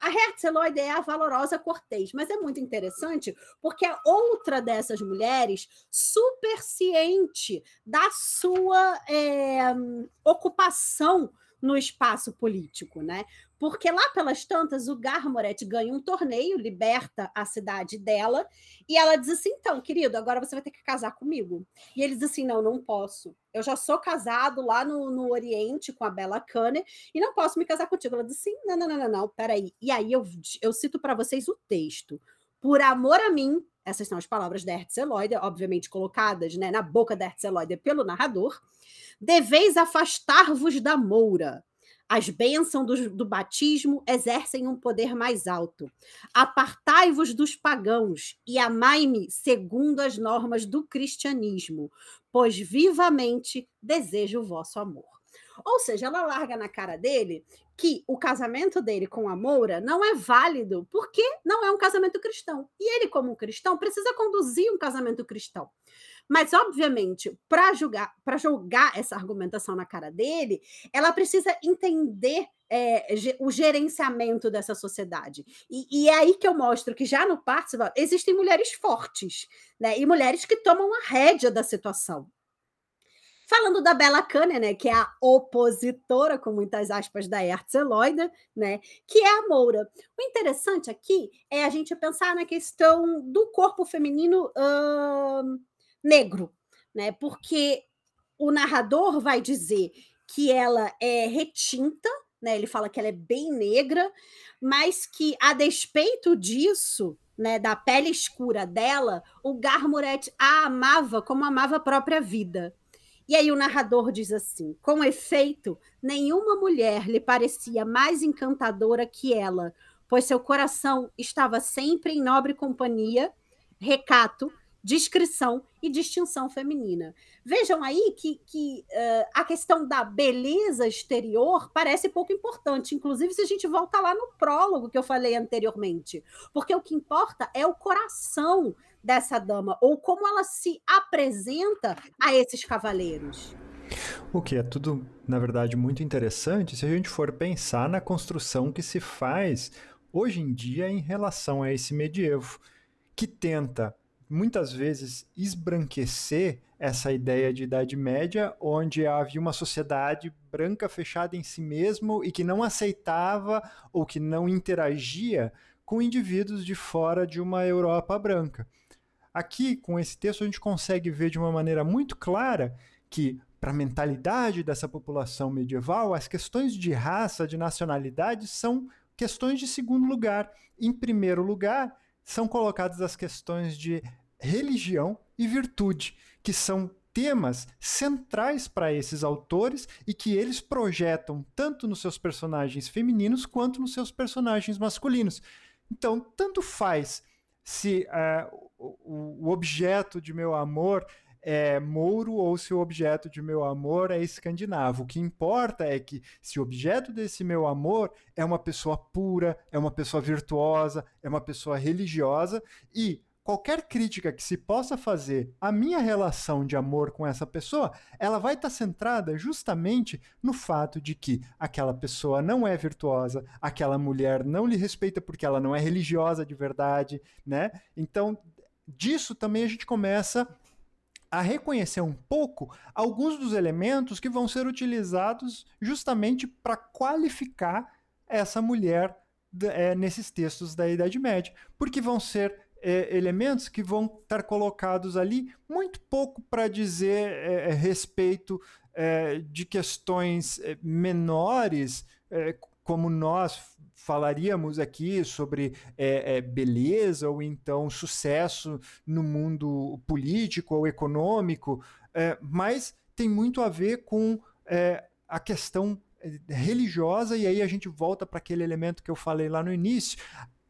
A Herzeloide é a valorosa Cortês, mas é muito interessante porque é outra dessas mulheres super ciente da sua é, ocupação no espaço político, né? Porque lá pelas tantas, o Garmoret ganha um torneio, liberta a cidade dela, e ela diz assim: então, querido, agora você vai ter que casar comigo. E ele diz assim: não, não posso. Eu já sou casado lá no, no Oriente com a Bela Canner e não posso me casar contigo. Ela diz assim: não, não, não, não, não, peraí. E aí eu, eu cito para vocês o texto. Por amor a mim, essas são as palavras da Herzeloide, obviamente colocadas né, na boca da Herzeloide pelo narrador, deveis afastar-vos da moura as bênçãos do, do, batismo exercem um poder mais alto. Apartai-vos dos pagãos e amai-me segundo as normas do cristianismo, pois vivamente desejo o vosso amor. Ou seja, ela larga na cara dele que o casamento dele com a Moura não é válido porque não é um casamento cristão. E ele, como cristão, precisa conduzir um casamento cristão. Mas, obviamente, para julgar, para jogar essa argumentação na cara dele, ela precisa entender é, o gerenciamento dessa sociedade. E, e, é aí que eu mostro que já no Parzival existem mulheres fortes, né? E mulheres que tomam a rédea da situação. Falando da Bela Kahn, né, que é a opositora, com muitas aspas, da Herzeloida, né, que é a Moura. O interessante aqui é a gente pensar na questão do corpo feminino negro, né, porque o narrador vai dizer que ela é retinta, né, ele fala que ela é bem negra, mas que, a despeito disso, né, da pele escura dela, o Garmuret a amava como amava a própria vida. E aí o narrador diz assim: com efeito, nenhuma mulher lhe parecia mais encantadora que ela, pois seu coração estava sempre em nobre companhia, recato, discrição e distinção feminina. Vejam aí que, que uh, a questão da beleza exterior parece pouco importante, inclusive se a gente volta lá no prólogo que eu falei anteriormente, porque o que importa é o coração dessa dama ou como ela se apresenta a esses cavaleiros. O que é tudo, na verdade, muito interessante se a gente for pensar na construção que se faz hoje em dia em relação a esse medievo, que tenta muitas vezes esbranquecer essa ideia de Idade Média, onde havia uma sociedade branca fechada em si mesmo e que não aceitava ou que não interagia com indivíduos de fora de uma Europa branca. Aqui, com esse texto, a gente consegue ver de uma maneira muito clara que, para a mentalidade dessa população medieval, as questões de raça, de nacionalidade, são questões de segundo lugar. Em primeiro lugar, são colocadas as questões de religião e virtude, que são temas centrais para esses autores e que eles projetam tanto nos seus personagens femininos quanto nos seus personagens masculinos. Então, tanto faz se uh, o, o objeto de meu amor é mouro ou se o objeto de meu amor é escandinavo. O que importa é que se o objeto desse meu amor é uma pessoa pura, é uma pessoa virtuosa, é uma pessoa religiosa e qualquer crítica que se possa fazer à minha relação de amor com essa pessoa, ela vai estar tá centrada justamente no fato de que aquela pessoa não é virtuosa, aquela mulher não lhe respeita porque ela não é religiosa de verdade, né? Então, disso também a gente começa a reconhecer um pouco alguns dos elementos que vão ser utilizados justamente para qualificar essa mulher é, nesses textos da Idade Média, porque vão ser é, elementos que vão estar colocados ali muito pouco para dizer é, é, respeito é, de questões é, menores, como nós falaríamos aqui sobre é, é, beleza ou então sucesso no mundo político ou econômico, é, mas tem muito a ver com a questão religiosa, e aí a gente volta para aquele elemento que eu falei lá no início.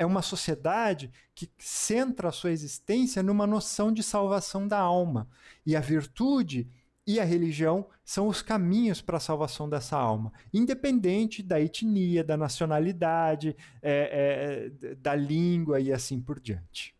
É uma sociedade que centra a sua existência numa noção de salvação da alma. E a virtude e a religião são os caminhos para a salvação dessa alma, independente da etnia, da nacionalidade, é, é, da língua e assim por diante.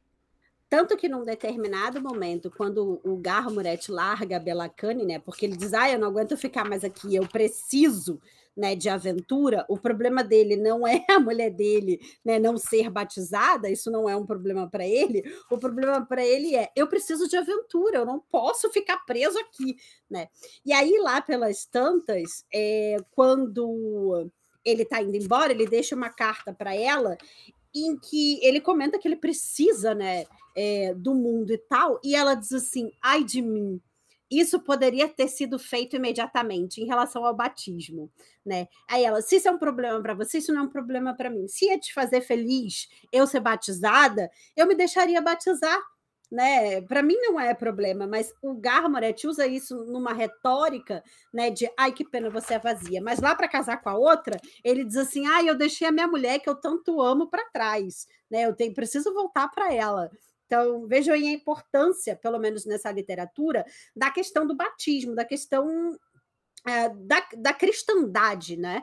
Tanto que num determinado momento, quando o Garmuret larga a Belacane, né, porque ele diz, ah, eu não aguento ficar mais aqui, eu preciso né, de aventura, o problema dele não é a mulher dele né, não ser batizada, isso não é um problema para ele. O problema para ele é: eu preciso de aventura, eu não posso ficar preso aqui. Né? E aí, lá pelas tantas, é, quando ele está indo embora, ele deixa uma carta para ela em que ele comenta que ele precisa né, é, do mundo e tal, e ela diz assim: ai de mim isso poderia ter sido feito imediatamente em relação ao batismo, né? Aí ela, se isso é um problema para você, isso não é um problema para mim. Se ia te fazer feliz eu ser batizada, eu me deixaria batizar, né? Para mim não é problema, mas o Garmaret usa isso numa retórica, né, de ai que pena você é vazia, mas lá para casar com a outra, ele diz assim: "Ai, eu deixei a minha mulher que eu tanto amo para trás, né? Eu tenho preciso voltar para ela". Então, vejam aí a importância, pelo menos nessa literatura, da questão do batismo, da questão é, da, da cristandade, né?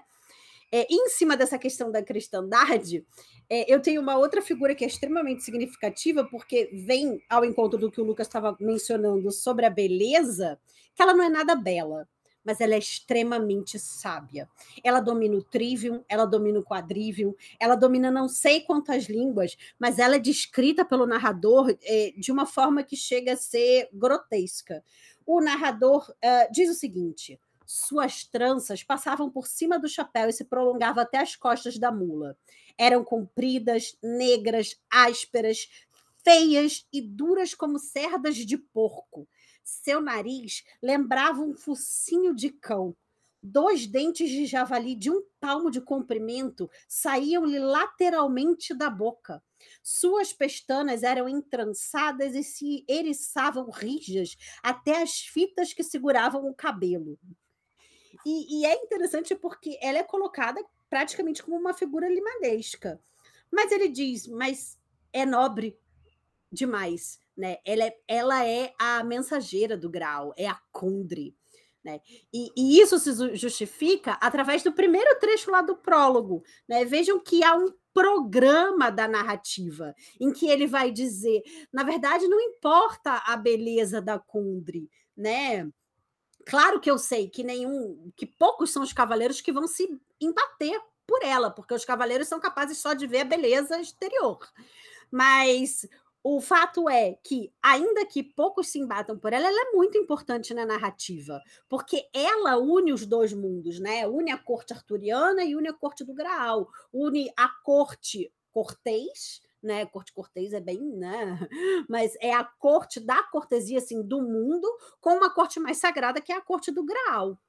É, em cima dessa questão da cristandade, é, eu tenho uma outra figura que é extremamente significativa, porque vem ao encontro do que o Lucas estava mencionando sobre a beleza, que ela não é nada bela mas ela é extremamente sábia. Ela domina o trivium, ela domina o quadrivium, ela domina não sei quantas línguas, mas ela é descrita pelo narrador é, de uma forma que chega a ser grotesca. O narrador uh, diz o seguinte: suas tranças passavam por cima do chapéu e se prolongavam até as costas da mula. Eram compridas, negras, ásperas, feias e duras como cerdas de porco. Seu nariz lembrava um focinho de cão. Dois dentes de javali de um palmo de comprimento saíam-lhe lateralmente da boca. Suas pestanas eram entrançadas e se eriçavam rijas até as fitas que seguravam o cabelo. E, e, é interessante porque ela é colocada praticamente como uma figura limanesca. Mas ele diz, mas é nobre demais né? Ela é, ela é a mensageira do grau, é a Kundry. Né? E, e, isso se justifica através do primeiro trecho lá do prólogo. Né? Vejam que há um programa da narrativa em que ele vai dizer, na verdade, não importa a beleza da Kundry, né? Claro que eu sei que nenhum, que poucos são os cavaleiros que vão se embater por ela, porque os cavaleiros são capazes só de ver a beleza exterior. Mas o fato é que, ainda que poucos se embatam por ela, ela é muito importante na narrativa, porque ela une os dois mundos, né? Une a corte arturiana e une a corte do Graal, une a corte cortês, né? Corte cortês é bem, né? Mas é a corte da cortesia assim do mundo com uma corte mais sagrada que é a corte do Graal.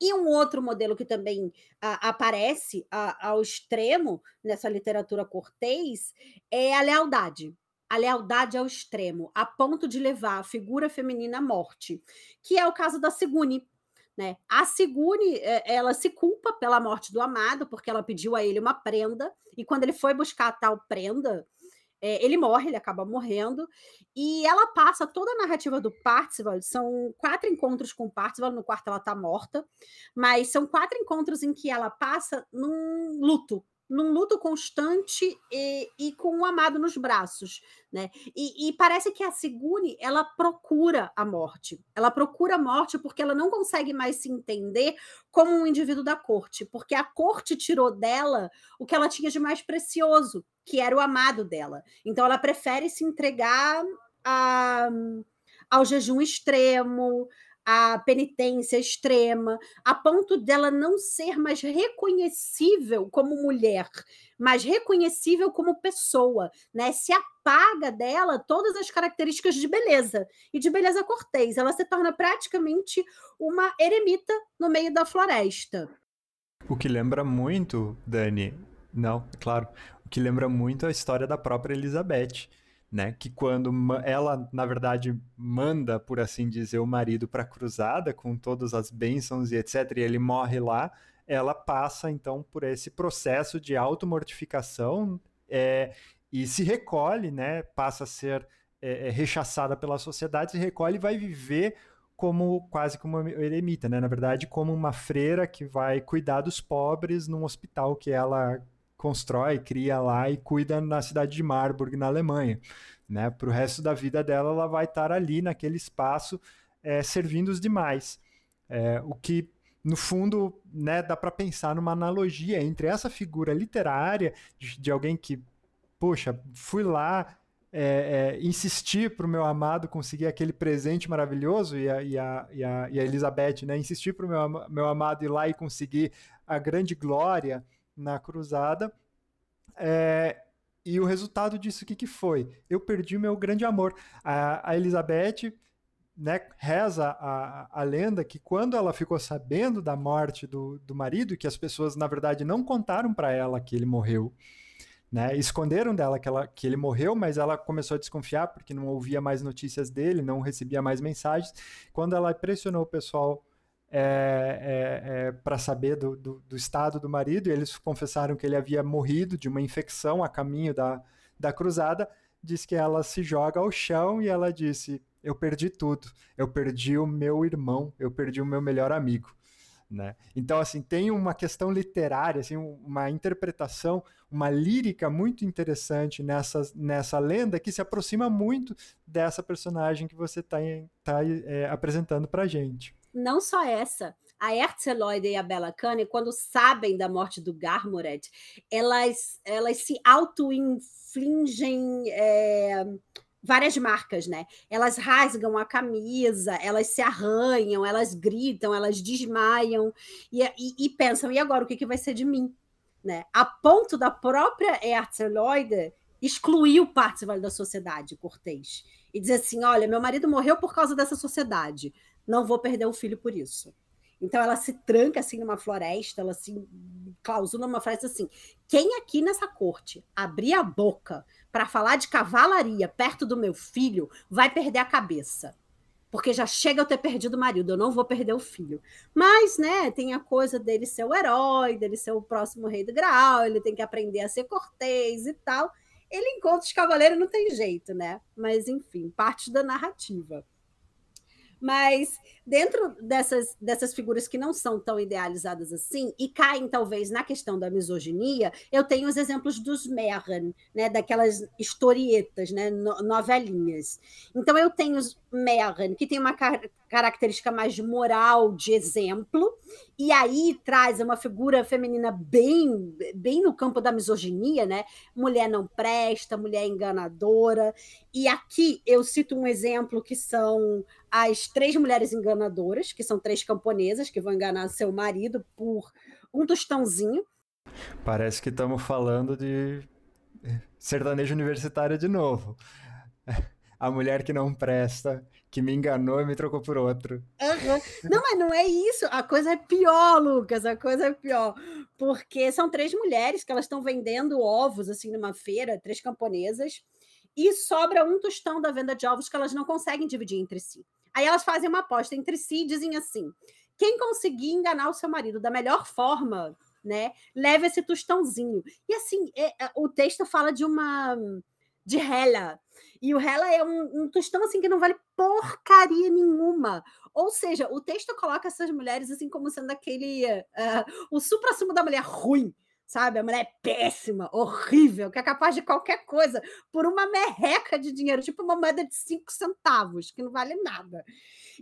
E um outro modelo que também a, aparece a, ao extremo nessa literatura cortês é a lealdade a lealdade ao extremo, a ponto de levar a figura feminina à morte, que é o caso da Sigune. Né? A Sigune, é, ela se culpa pela morte do amado, porque ela pediu a ele uma prenda, e quando ele foi buscar a tal prenda, é, ele morre, ele acaba morrendo, e ela passa toda a narrativa do Parzival, são quatro encontros com o Parzival, no quarto ela está morta, mas são quatro encontros em que ela passa num luto, num luto constante e, e, com o amado nos braços, né? E, e, parece que a Sigune ela procura a morte. Ela procura a morte porque ela não consegue mais se entender como um indivíduo da corte, porque a corte tirou dela o que ela tinha de mais precioso, que era o amado dela. Então ela prefere se entregar a, ao jejum extremo, a penitência extrema, a ponto dela não ser mais reconhecível como mulher, mas reconhecível como pessoa, né? Se apaga dela todas as características de beleza e de beleza cortês, ela se torna praticamente uma eremita no meio da floresta. O que lembra muito, Dani, não, é claro, o que lembra muito a história da própria Elizabeth né? Que quando ela, na verdade, manda, por assim dizer, o marido para a cruzada com todas as bênçãos e etc, e ele morre lá, ela passa então por esse processo de automortificação é, e se recolhe, né? Passa a ser é, é rechaçada pela sociedade, se recolhe e vai viver como quase como uma eremita, né? Na verdade, como uma freira que vai cuidar dos pobres num hospital que ela constrói, cria lá e cuida na cidade de Marburg, na Alemanha. Né? Para o resto da vida dela, ela vai estar ali naquele espaço é, servindo os demais. É, o que, no fundo, né, dá para pensar numa analogia entre essa figura literária de, de alguém que, poxa, fui lá é, é, insistir para o meu amado conseguir aquele presente maravilhoso e a, e a, e a, e a Elizabeth, né, insistir para o meu, meu amado ir lá e conseguir a grande glória na cruzada. É, e o resultado disso, o que, que foi? Eu perdi meu grande amor. A, a Elizabeth né, reza a, a lenda que quando ela ficou sabendo da morte do, do marido, que as pessoas, na verdade, não contaram para ela que ele morreu, né, esconderam dela que, ela, que ele morreu, mas ela começou a desconfiar porque não ouvia mais notícias dele, não recebia mais mensagens. Quando ela pressionou o pessoal é, é, é, para saber do, do, do, estado do marido, e eles confessaram que ele havia morrido de uma infecção a caminho da, da cruzada. Diz que ela se joga ao chão e ela disse: Eu perdi tudo. Eu perdi o meu irmão, eu perdi o meu melhor amigo. Né? Então, assim, tem uma questão literária, assim, uma interpretação, uma lírica muito interessante nessa, nessa lenda que se aproxima muito dessa personagem que você está tá, é, apresentando para gente. Não só essa, a Erzeloide e a Bella Cane, quando sabem da morte do Garmoret, elas, elas se auto-infligem é, várias marcas, né? Elas rasgam a camisa, elas se arranham, elas gritam, elas desmaiam e, e, e pensam, e agora o que, que vai ser de mim? Né? A ponto da própria Erzeloide excluir o Parzival da sociedade, Cortês, e dizer assim, olha, meu marido morreu por causa dessa sociedade, não vou perder o filho por isso. Então ela se tranca assim numa floresta, ela se clausura numa floresta assim. Quem aqui nessa corte abrir a boca para falar de cavalaria perto do meu filho vai perder a cabeça. Porque já chega eu ter perdido o marido, eu não vou perder o filho. Mas, né, tem a coisa dele ser o herói, dele ser o próximo rei do Graal, ele tem que aprender a ser cortês e tal. Ele encontra os cavaleiros, não tem jeito, né? Mas, enfim, parte da narrativa. Mas dentro dessas, dessas figuras que não são tão idealizadas assim e caem talvez na questão da misoginia, eu tenho os exemplos dos Merren, né, daquelas historietas, né, novelinhas. Então eu tenho os Merren, que tem uma car característica mais moral, de exemplo, e aí traz uma figura feminina bem bem no campo da misoginia, né? Mulher não presta, mulher enganadora. E aqui eu cito um exemplo que são as três mulheres enganadoras, que são três camponesas que vão enganar seu marido por um tostãozinho. Parece que estamos falando de sertanejo universitário de novo. A mulher que não presta, que me enganou e me trocou por outro. Uhum. Não, mas não é isso. A coisa é pior, Lucas. A coisa é pior. Porque são três mulheres que elas estão vendendo ovos assim numa feira, três camponesas, e sobra um tostão da venda de ovos que elas não conseguem dividir entre si. Aí elas fazem uma aposta entre si e dizem assim: quem conseguir enganar o seu marido da melhor forma, né, leva esse tostãozinho. E assim, é, é, o texto fala de uma de rela. E o rela é um, um tostão assim que não vale porcaria nenhuma. Ou seja, o texto coloca essas mulheres assim como sendo aquele uh, o supra-sumo da mulher ruim sabe? A mulher é péssima, horrível, que é capaz de qualquer coisa por uma merreca de dinheiro, tipo uma moeda de cinco centavos, que não vale nada.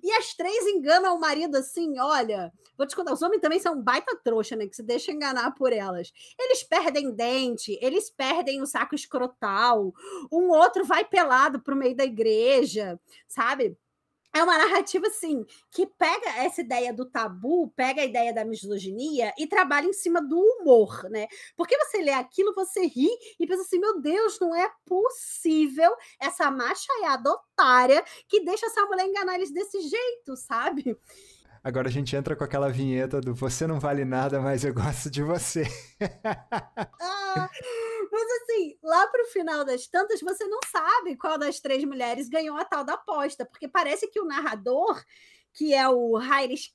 E as três enganam o marido assim, olha, vou te contar, os homens também são baita trouxa, né, que se deixa enganar por elas. Eles perdem dente, eles perdem o saco escrotal, um outro vai pelado pro meio da igreja, sabe? É uma narrativa assim que pega essa ideia do tabu, pega a ideia da misoginia e trabalha em cima do humor, né? Porque você lê aquilo, você ri e pensa assim: meu Deus, não é possível essa machaiada otária que deixa essa mulher enganar eles desse jeito, sabe? Agora a gente entra com aquela vinheta do Você não vale nada, mas eu gosto de você. ah, mas assim, lá pro final das tantas, você não sabe qual das três mulheres ganhou a tal da aposta, porque parece que o narrador, que é o Heinrich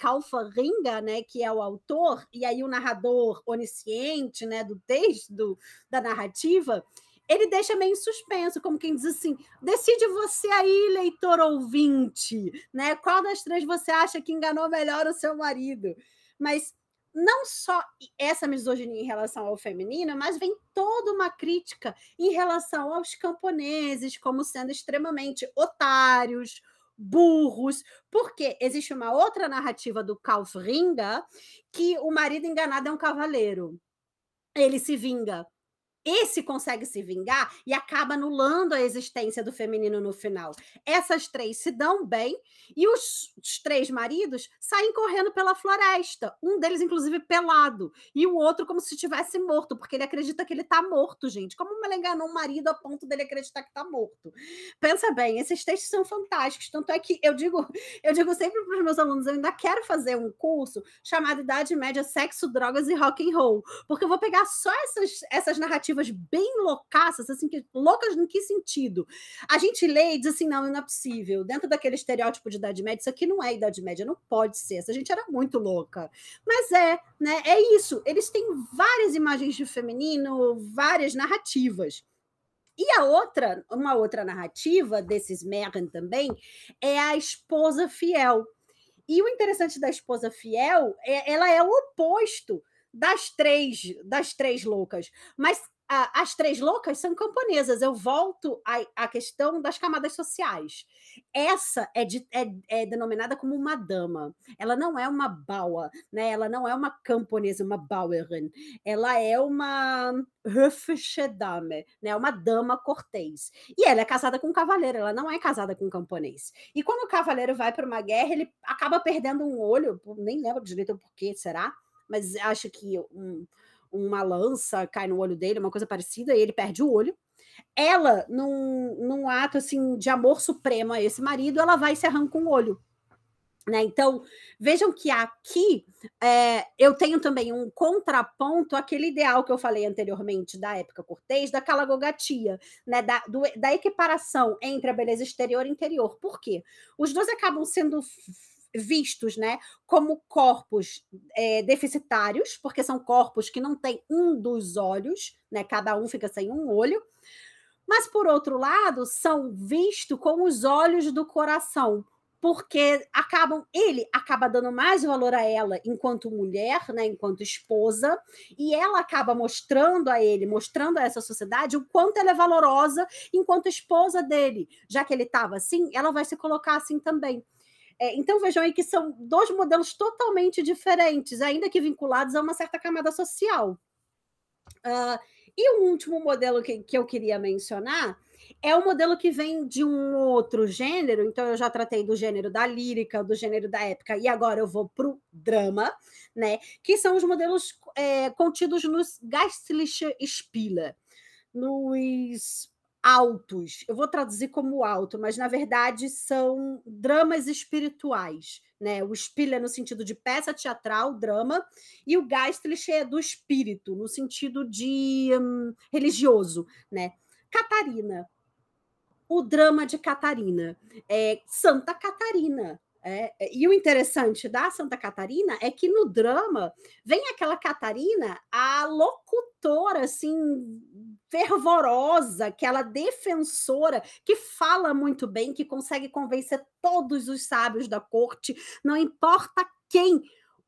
Ringa, né, que é o autor, e aí o narrador onisciente, né, do texto, do, da narrativa, ele deixa meio em suspenso, como quem diz assim: decide você aí, leitor ouvinte, né? Qual das três você acha que enganou melhor o seu marido? Mas não só essa misoginia em relação ao feminino, mas vem toda uma crítica em relação aos camponeses como sendo extremamente otários, burros, porque existe uma outra narrativa do Kaufringa que o marido enganado é um cavaleiro. Ele se vinga esse consegue se vingar e acaba anulando a existência do feminino no final. Essas três se dão bem e os, os, três maridos saem correndo pela floresta. Um deles, inclusive, pelado, e o outro como se estivesse morto, porque ele acredita que ele está morto, gente. Como ele enganou um marido a ponto dele acreditar que está morto? Pensa bem, esses textos são fantásticos. Tanto é que eu digo, eu digo sempre para os meus alunos, eu ainda quero fazer um curso chamado Idade Média, Sexo, Drogas e Rock and Roll, porque eu vou pegar só essas, essas narrativas narrativas bem loucaças, assim, que, loucas em que sentido? A gente lê e diz assim, não, não é possível. Dentro daquele estereótipo de Idade Média, isso aqui não é Idade Média, não pode ser. Essa gente era muito louca. Mas é, né? É isso. Eles têm várias imagens de feminino, várias narrativas. E a outra, uma outra narrativa desses Merren também, é a esposa fiel E o interessante da esposa fiel é ela é o oposto das três das três loucas, mas as três loucas são camponesas. Eu volto à, à questão das camadas sociais. Essa é, de, é, é, denominada como uma dama. Ela não é uma baua, né? Ela não é uma camponesa, uma bauerin. Ela é uma höfische Dame, né? Uma dama cortês. E ela é casada com um cavaleiro, ela não é casada com um camponês. E quando o cavaleiro vai para uma guerra, ele acaba perdendo um olho, nem lembro direito o porquê, será? Mas acho que uma lança cai no olho dele, uma coisa parecida, e ele perde o olho. Ela, num, num ato assim de amor supremo a esse marido, ela vai e se arranca um olho. Né? Então, vejam que aqui é, eu tenho também um contraponto àquele ideal que eu falei anteriormente da época cortês, da calagogatia, né? da, do, da equiparação entre a beleza exterior e interior. Por quê? Os dois acabam sendo vistos né, como corpos é, deficitários, porque são corpos que não têm um dos olhos, né, cada um fica sem um olho, mas, por outro lado, são vistos com os olhos do coração, porque acabam ele acaba dando mais valor a ela enquanto mulher, né, enquanto esposa, e ela acaba mostrando a ele, mostrando a essa sociedade o quanto ela é valorosa enquanto esposa dele, já que ele estava assim, ela vai se colocar assim também. É, então vejam aí que são dois modelos totalmente diferentes, ainda que vinculados a uma certa camada social. Uh, e o último modelo que, que eu queria mencionar é o modelo que vem de um outro gênero, então eu já tratei do gênero da lírica, do gênero da épica, e agora eu vou para o drama, né? Que são os modelos é, contidos nos Geistliche Spiele, nos altos. Eu vou traduzir como alto, mas na verdade são dramas espirituais, né? O Spiel é no sentido de peça teatral, drama, e o Geistliche é do espírito, no sentido de hum, religioso, né? Catarina. O drama de Catarina. É Santa Catarina, é, é, e o interessante da Santa Catarina é que no drama vem aquela Catarina, a locutora assim fervorosa, aquela defensora que fala muito bem, que consegue convencer todos os sábios da corte, não importa quem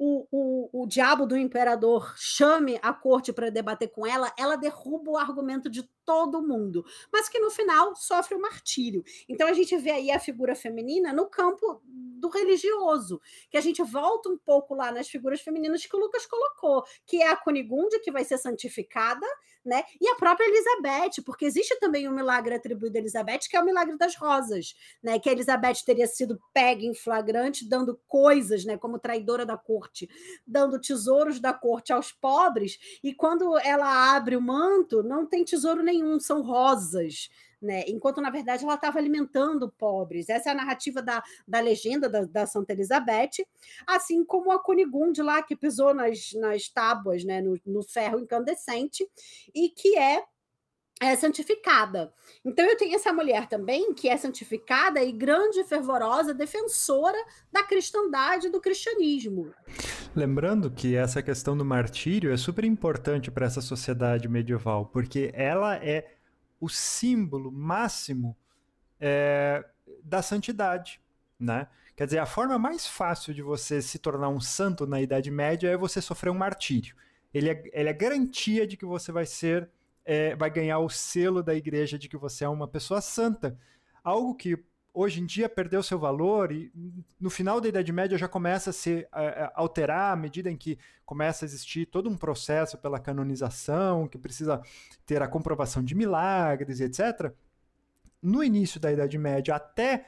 o, o, o diabo do imperador chame a corte para debater com ela, ela derruba o argumento de todo mundo, mas que no final sofre o martírio. Então a gente vê aí a figura feminina no campo do religioso, que a gente volta um pouco lá nas figuras femininas que o Lucas colocou, que é a Cunigunde, que vai ser santificada, né? E a própria Elizabeth, porque existe também um milagre atribuído a Elizabeth, que é o milagre das rosas, né? Que a Elizabeth teria sido pega em flagrante, dando coisas, né? Como traidora da corte, dando tesouros da corte aos pobres, e quando ela abre o manto, não tem tesouro nenhum, são rosas, né? Enquanto, na verdade, ela estava alimentando pobres. Essa é a narrativa da, da legenda da, da Santa Elizabeth, assim como a Cunigunde lá, que pisou nas, nas tábuas, né? no, no ferro incandescente, e que é é santificada. Então eu tenho essa mulher também que é santificada e grande e fervorosa defensora da cristandade do cristianismo. Lembrando que essa questão do martírio é super importante para essa sociedade medieval, porque ela é o símbolo máximo é, da santidade, né? Quer dizer, a forma mais fácil de você se tornar um santo na Idade Média é você sofrer um martírio. Ele é, ele é garantia de que você vai ser, é, vai ganhar o selo da igreja de que você é uma pessoa santa. Algo que hoje em dia perdeu seu valor e no final da Idade Média já começa a se a, a alterar à medida em que começa a existir todo um processo pela canonização, que precisa ter a comprovação de milagres, etc. No início da Idade Média até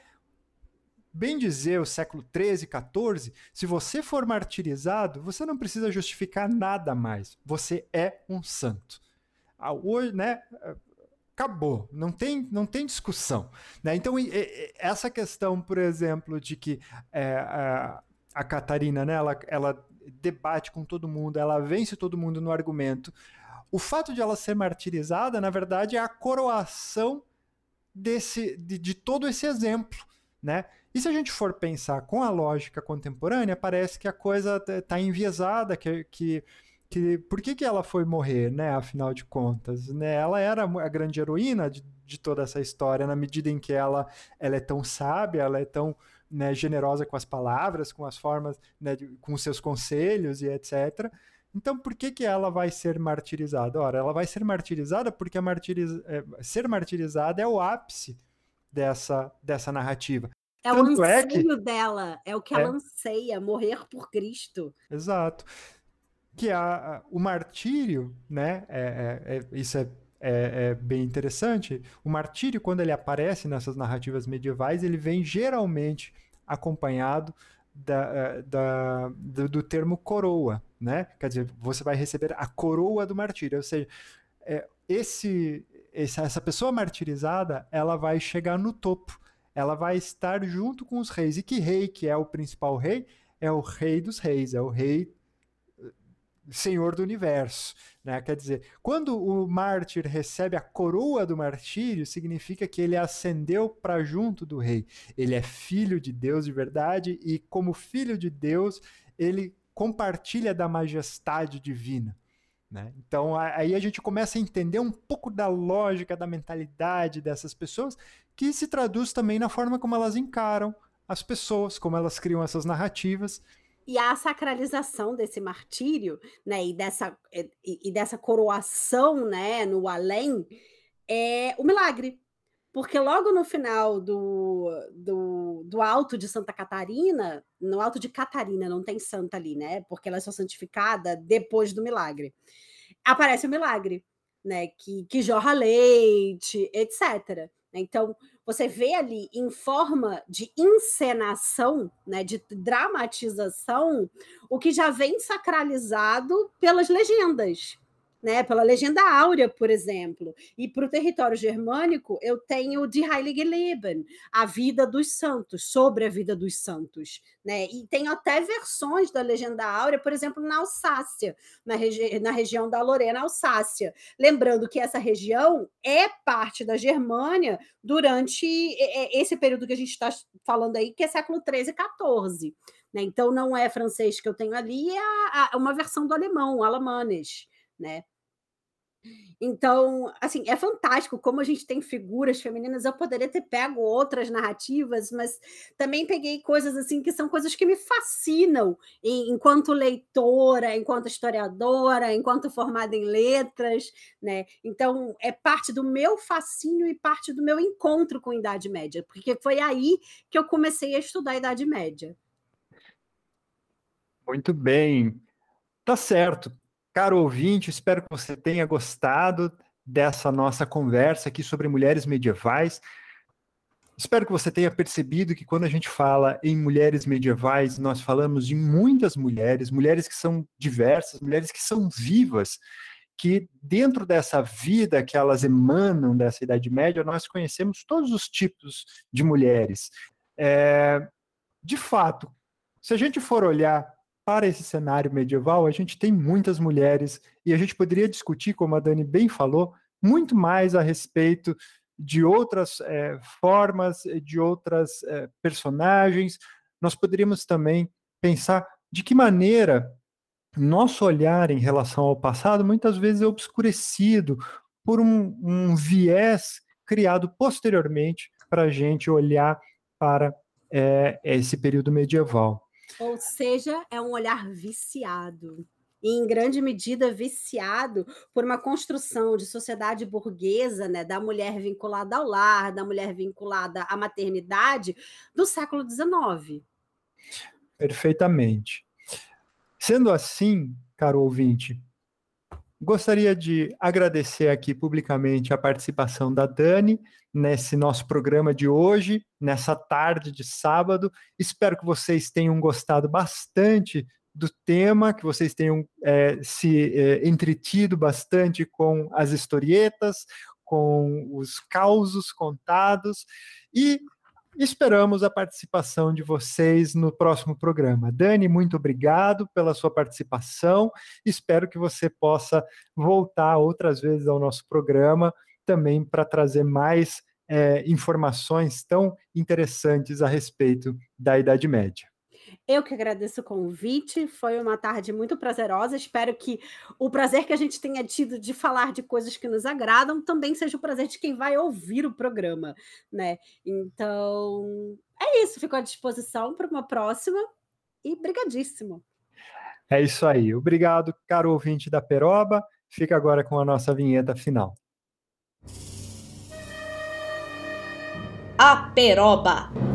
bem dizer o século 13, 14, se você for martirizado, você não precisa justificar nada mais. Você é um santo. Ah, hoje, né, acabou, não tem, não tem discussão. Né? Então, essa questão, por exemplo, de que é, a, a Catarina, né, ela, ela debate com todo mundo, ela vence todo mundo no argumento. O fato de ela ser martirizada, na verdade, é a coroação desse, de, de todo esse exemplo. Né? E se a gente for pensar com a lógica contemporânea, parece que a coisa está enviesada, que, que que por que, que ela foi morrer, né? Afinal de contas, né? Ela era a grande heroína de, de toda essa história, na medida em que ela, ela é tão sábia, ela é tão né, generosa com as palavras, com as formas, né, de, com seus conselhos e etc. Então, por que, que ela vai ser martirizada? Ora, ela vai ser martirizada porque martiriz... É, ser martirizada é o ápice dessa, dessa narrativa. É Tanto o anseio é que... dela, é o que ela é... anseia, morrer por Cristo. Exato. Que a, a o martírio, né? É, é, é isso é, é, bem interessante. O martírio, quando ele aparece nessas narrativas medievais, ele vem geralmente acompanhado da, da, do, do, termo coroa, né? Quer dizer, você vai receber a coroa do martírio, ou seja, esse, essa pessoa martirizada, ela vai chegar no topo ela vai estar junto com os reis. E que rei que é o principal rei? É o rei dos reis, é o rei senhor do universo. Né? Quer dizer, quando o mártir recebe a coroa do martírio, significa que ele ascendeu para junto do rei. Ele é filho de Deus de verdade e, como filho de Deus, ele compartilha da majestade divina. Né? Então aí a gente começa a entender um pouco da lógica, da mentalidade dessas pessoas, que se traduz também na forma como elas encaram as pessoas, como elas criam essas narrativas. E a sacralização desse martírio, né, e dessa, e, e dessa coroação, né, no além, é o milagre. Porque logo no final do, do, do Alto de Santa Catarina, no Alto de Catarina, não tem santa ali, né? Porque ela é só santificada depois do milagre. Aparece o milagre, né? Que, que jorra leite, etc. Então, você vê ali em forma de encenação, né, de dramatização, o que já vem sacralizado pelas legendas né, pela legenda áurea, por exemplo. E para o território germânico, eu tenho de Heilige Leben, a vida dos santos, sobre a vida dos santos. Né? E tenho até versões da legenda áurea, por exemplo, na Alsácia, na, regi na região da Lorena, Alsácia. Lembrando que essa região é parte da Germânia durante esse período que a gente está falando aí, que é século XIII e XIV. Né? Então, não é francês que eu tenho ali, é a, a, uma versão do alemão, alemanes. Né? Então, assim, é fantástico como a gente tem figuras femininas. Eu poderia ter pego outras narrativas, mas também peguei coisas assim que são coisas que me fascinam enquanto leitora, enquanto historiadora, enquanto formada em letras, né? Então, é parte do meu fascínio e parte do meu encontro com a Idade Média, porque foi aí que eu comecei a estudar a Idade Média. Muito bem. Tá certo. Caro ouvinte, espero que você tenha gostado dessa nossa conversa aqui sobre mulheres medievais. Espero que você tenha percebido que quando a gente fala em mulheres medievais, nós falamos de muitas mulheres, mulheres que são diversas, mulheres que são vivas, que dentro dessa vida que elas emanam dessa Idade Média, nós conhecemos todos os tipos de mulheres. É, de fato, se a gente for olhar para esse cenário medieval, a gente tem muitas mulheres e a gente poderia discutir, como a Dani bem falou, muito mais a respeito de outras é, formas, de outras é, personagens. Nós poderíamos também pensar de que maneira nosso olhar em relação ao passado muitas vezes é obscurecido por um, um viés criado posteriormente para a gente olhar para é, esse período medieval. Ou seja, é um olhar viciado. E em grande medida viciado por uma construção de sociedade burguesa, né, da mulher vinculada ao lar, da mulher vinculada à maternidade, do século XIX. Perfeitamente. Sendo assim, caro ouvinte, Gostaria de agradecer aqui publicamente a participação da Dani nesse nosso programa de hoje, nessa tarde de sábado. Espero que vocês tenham gostado bastante do tema, que vocês tenham é, se é, entretido bastante com as historietas, com os causos contados e Esperamos a participação de vocês no próximo programa. Dani, muito obrigado pela sua participação. Espero que você possa voltar outras vezes ao nosso programa também para trazer mais é, informações tão interessantes a respeito da Idade Média. Eu que agradeço o convite, foi uma tarde muito prazerosa. Espero que o prazer que a gente tenha tido de falar de coisas que nos agradam também seja o prazer de quem vai ouvir o programa, né? Então, é isso, fico à disposição para uma próxima e brigadíssimo. É isso aí. Obrigado, caro ouvinte da Peroba. Fica agora com a nossa vinheta final. A Peroba.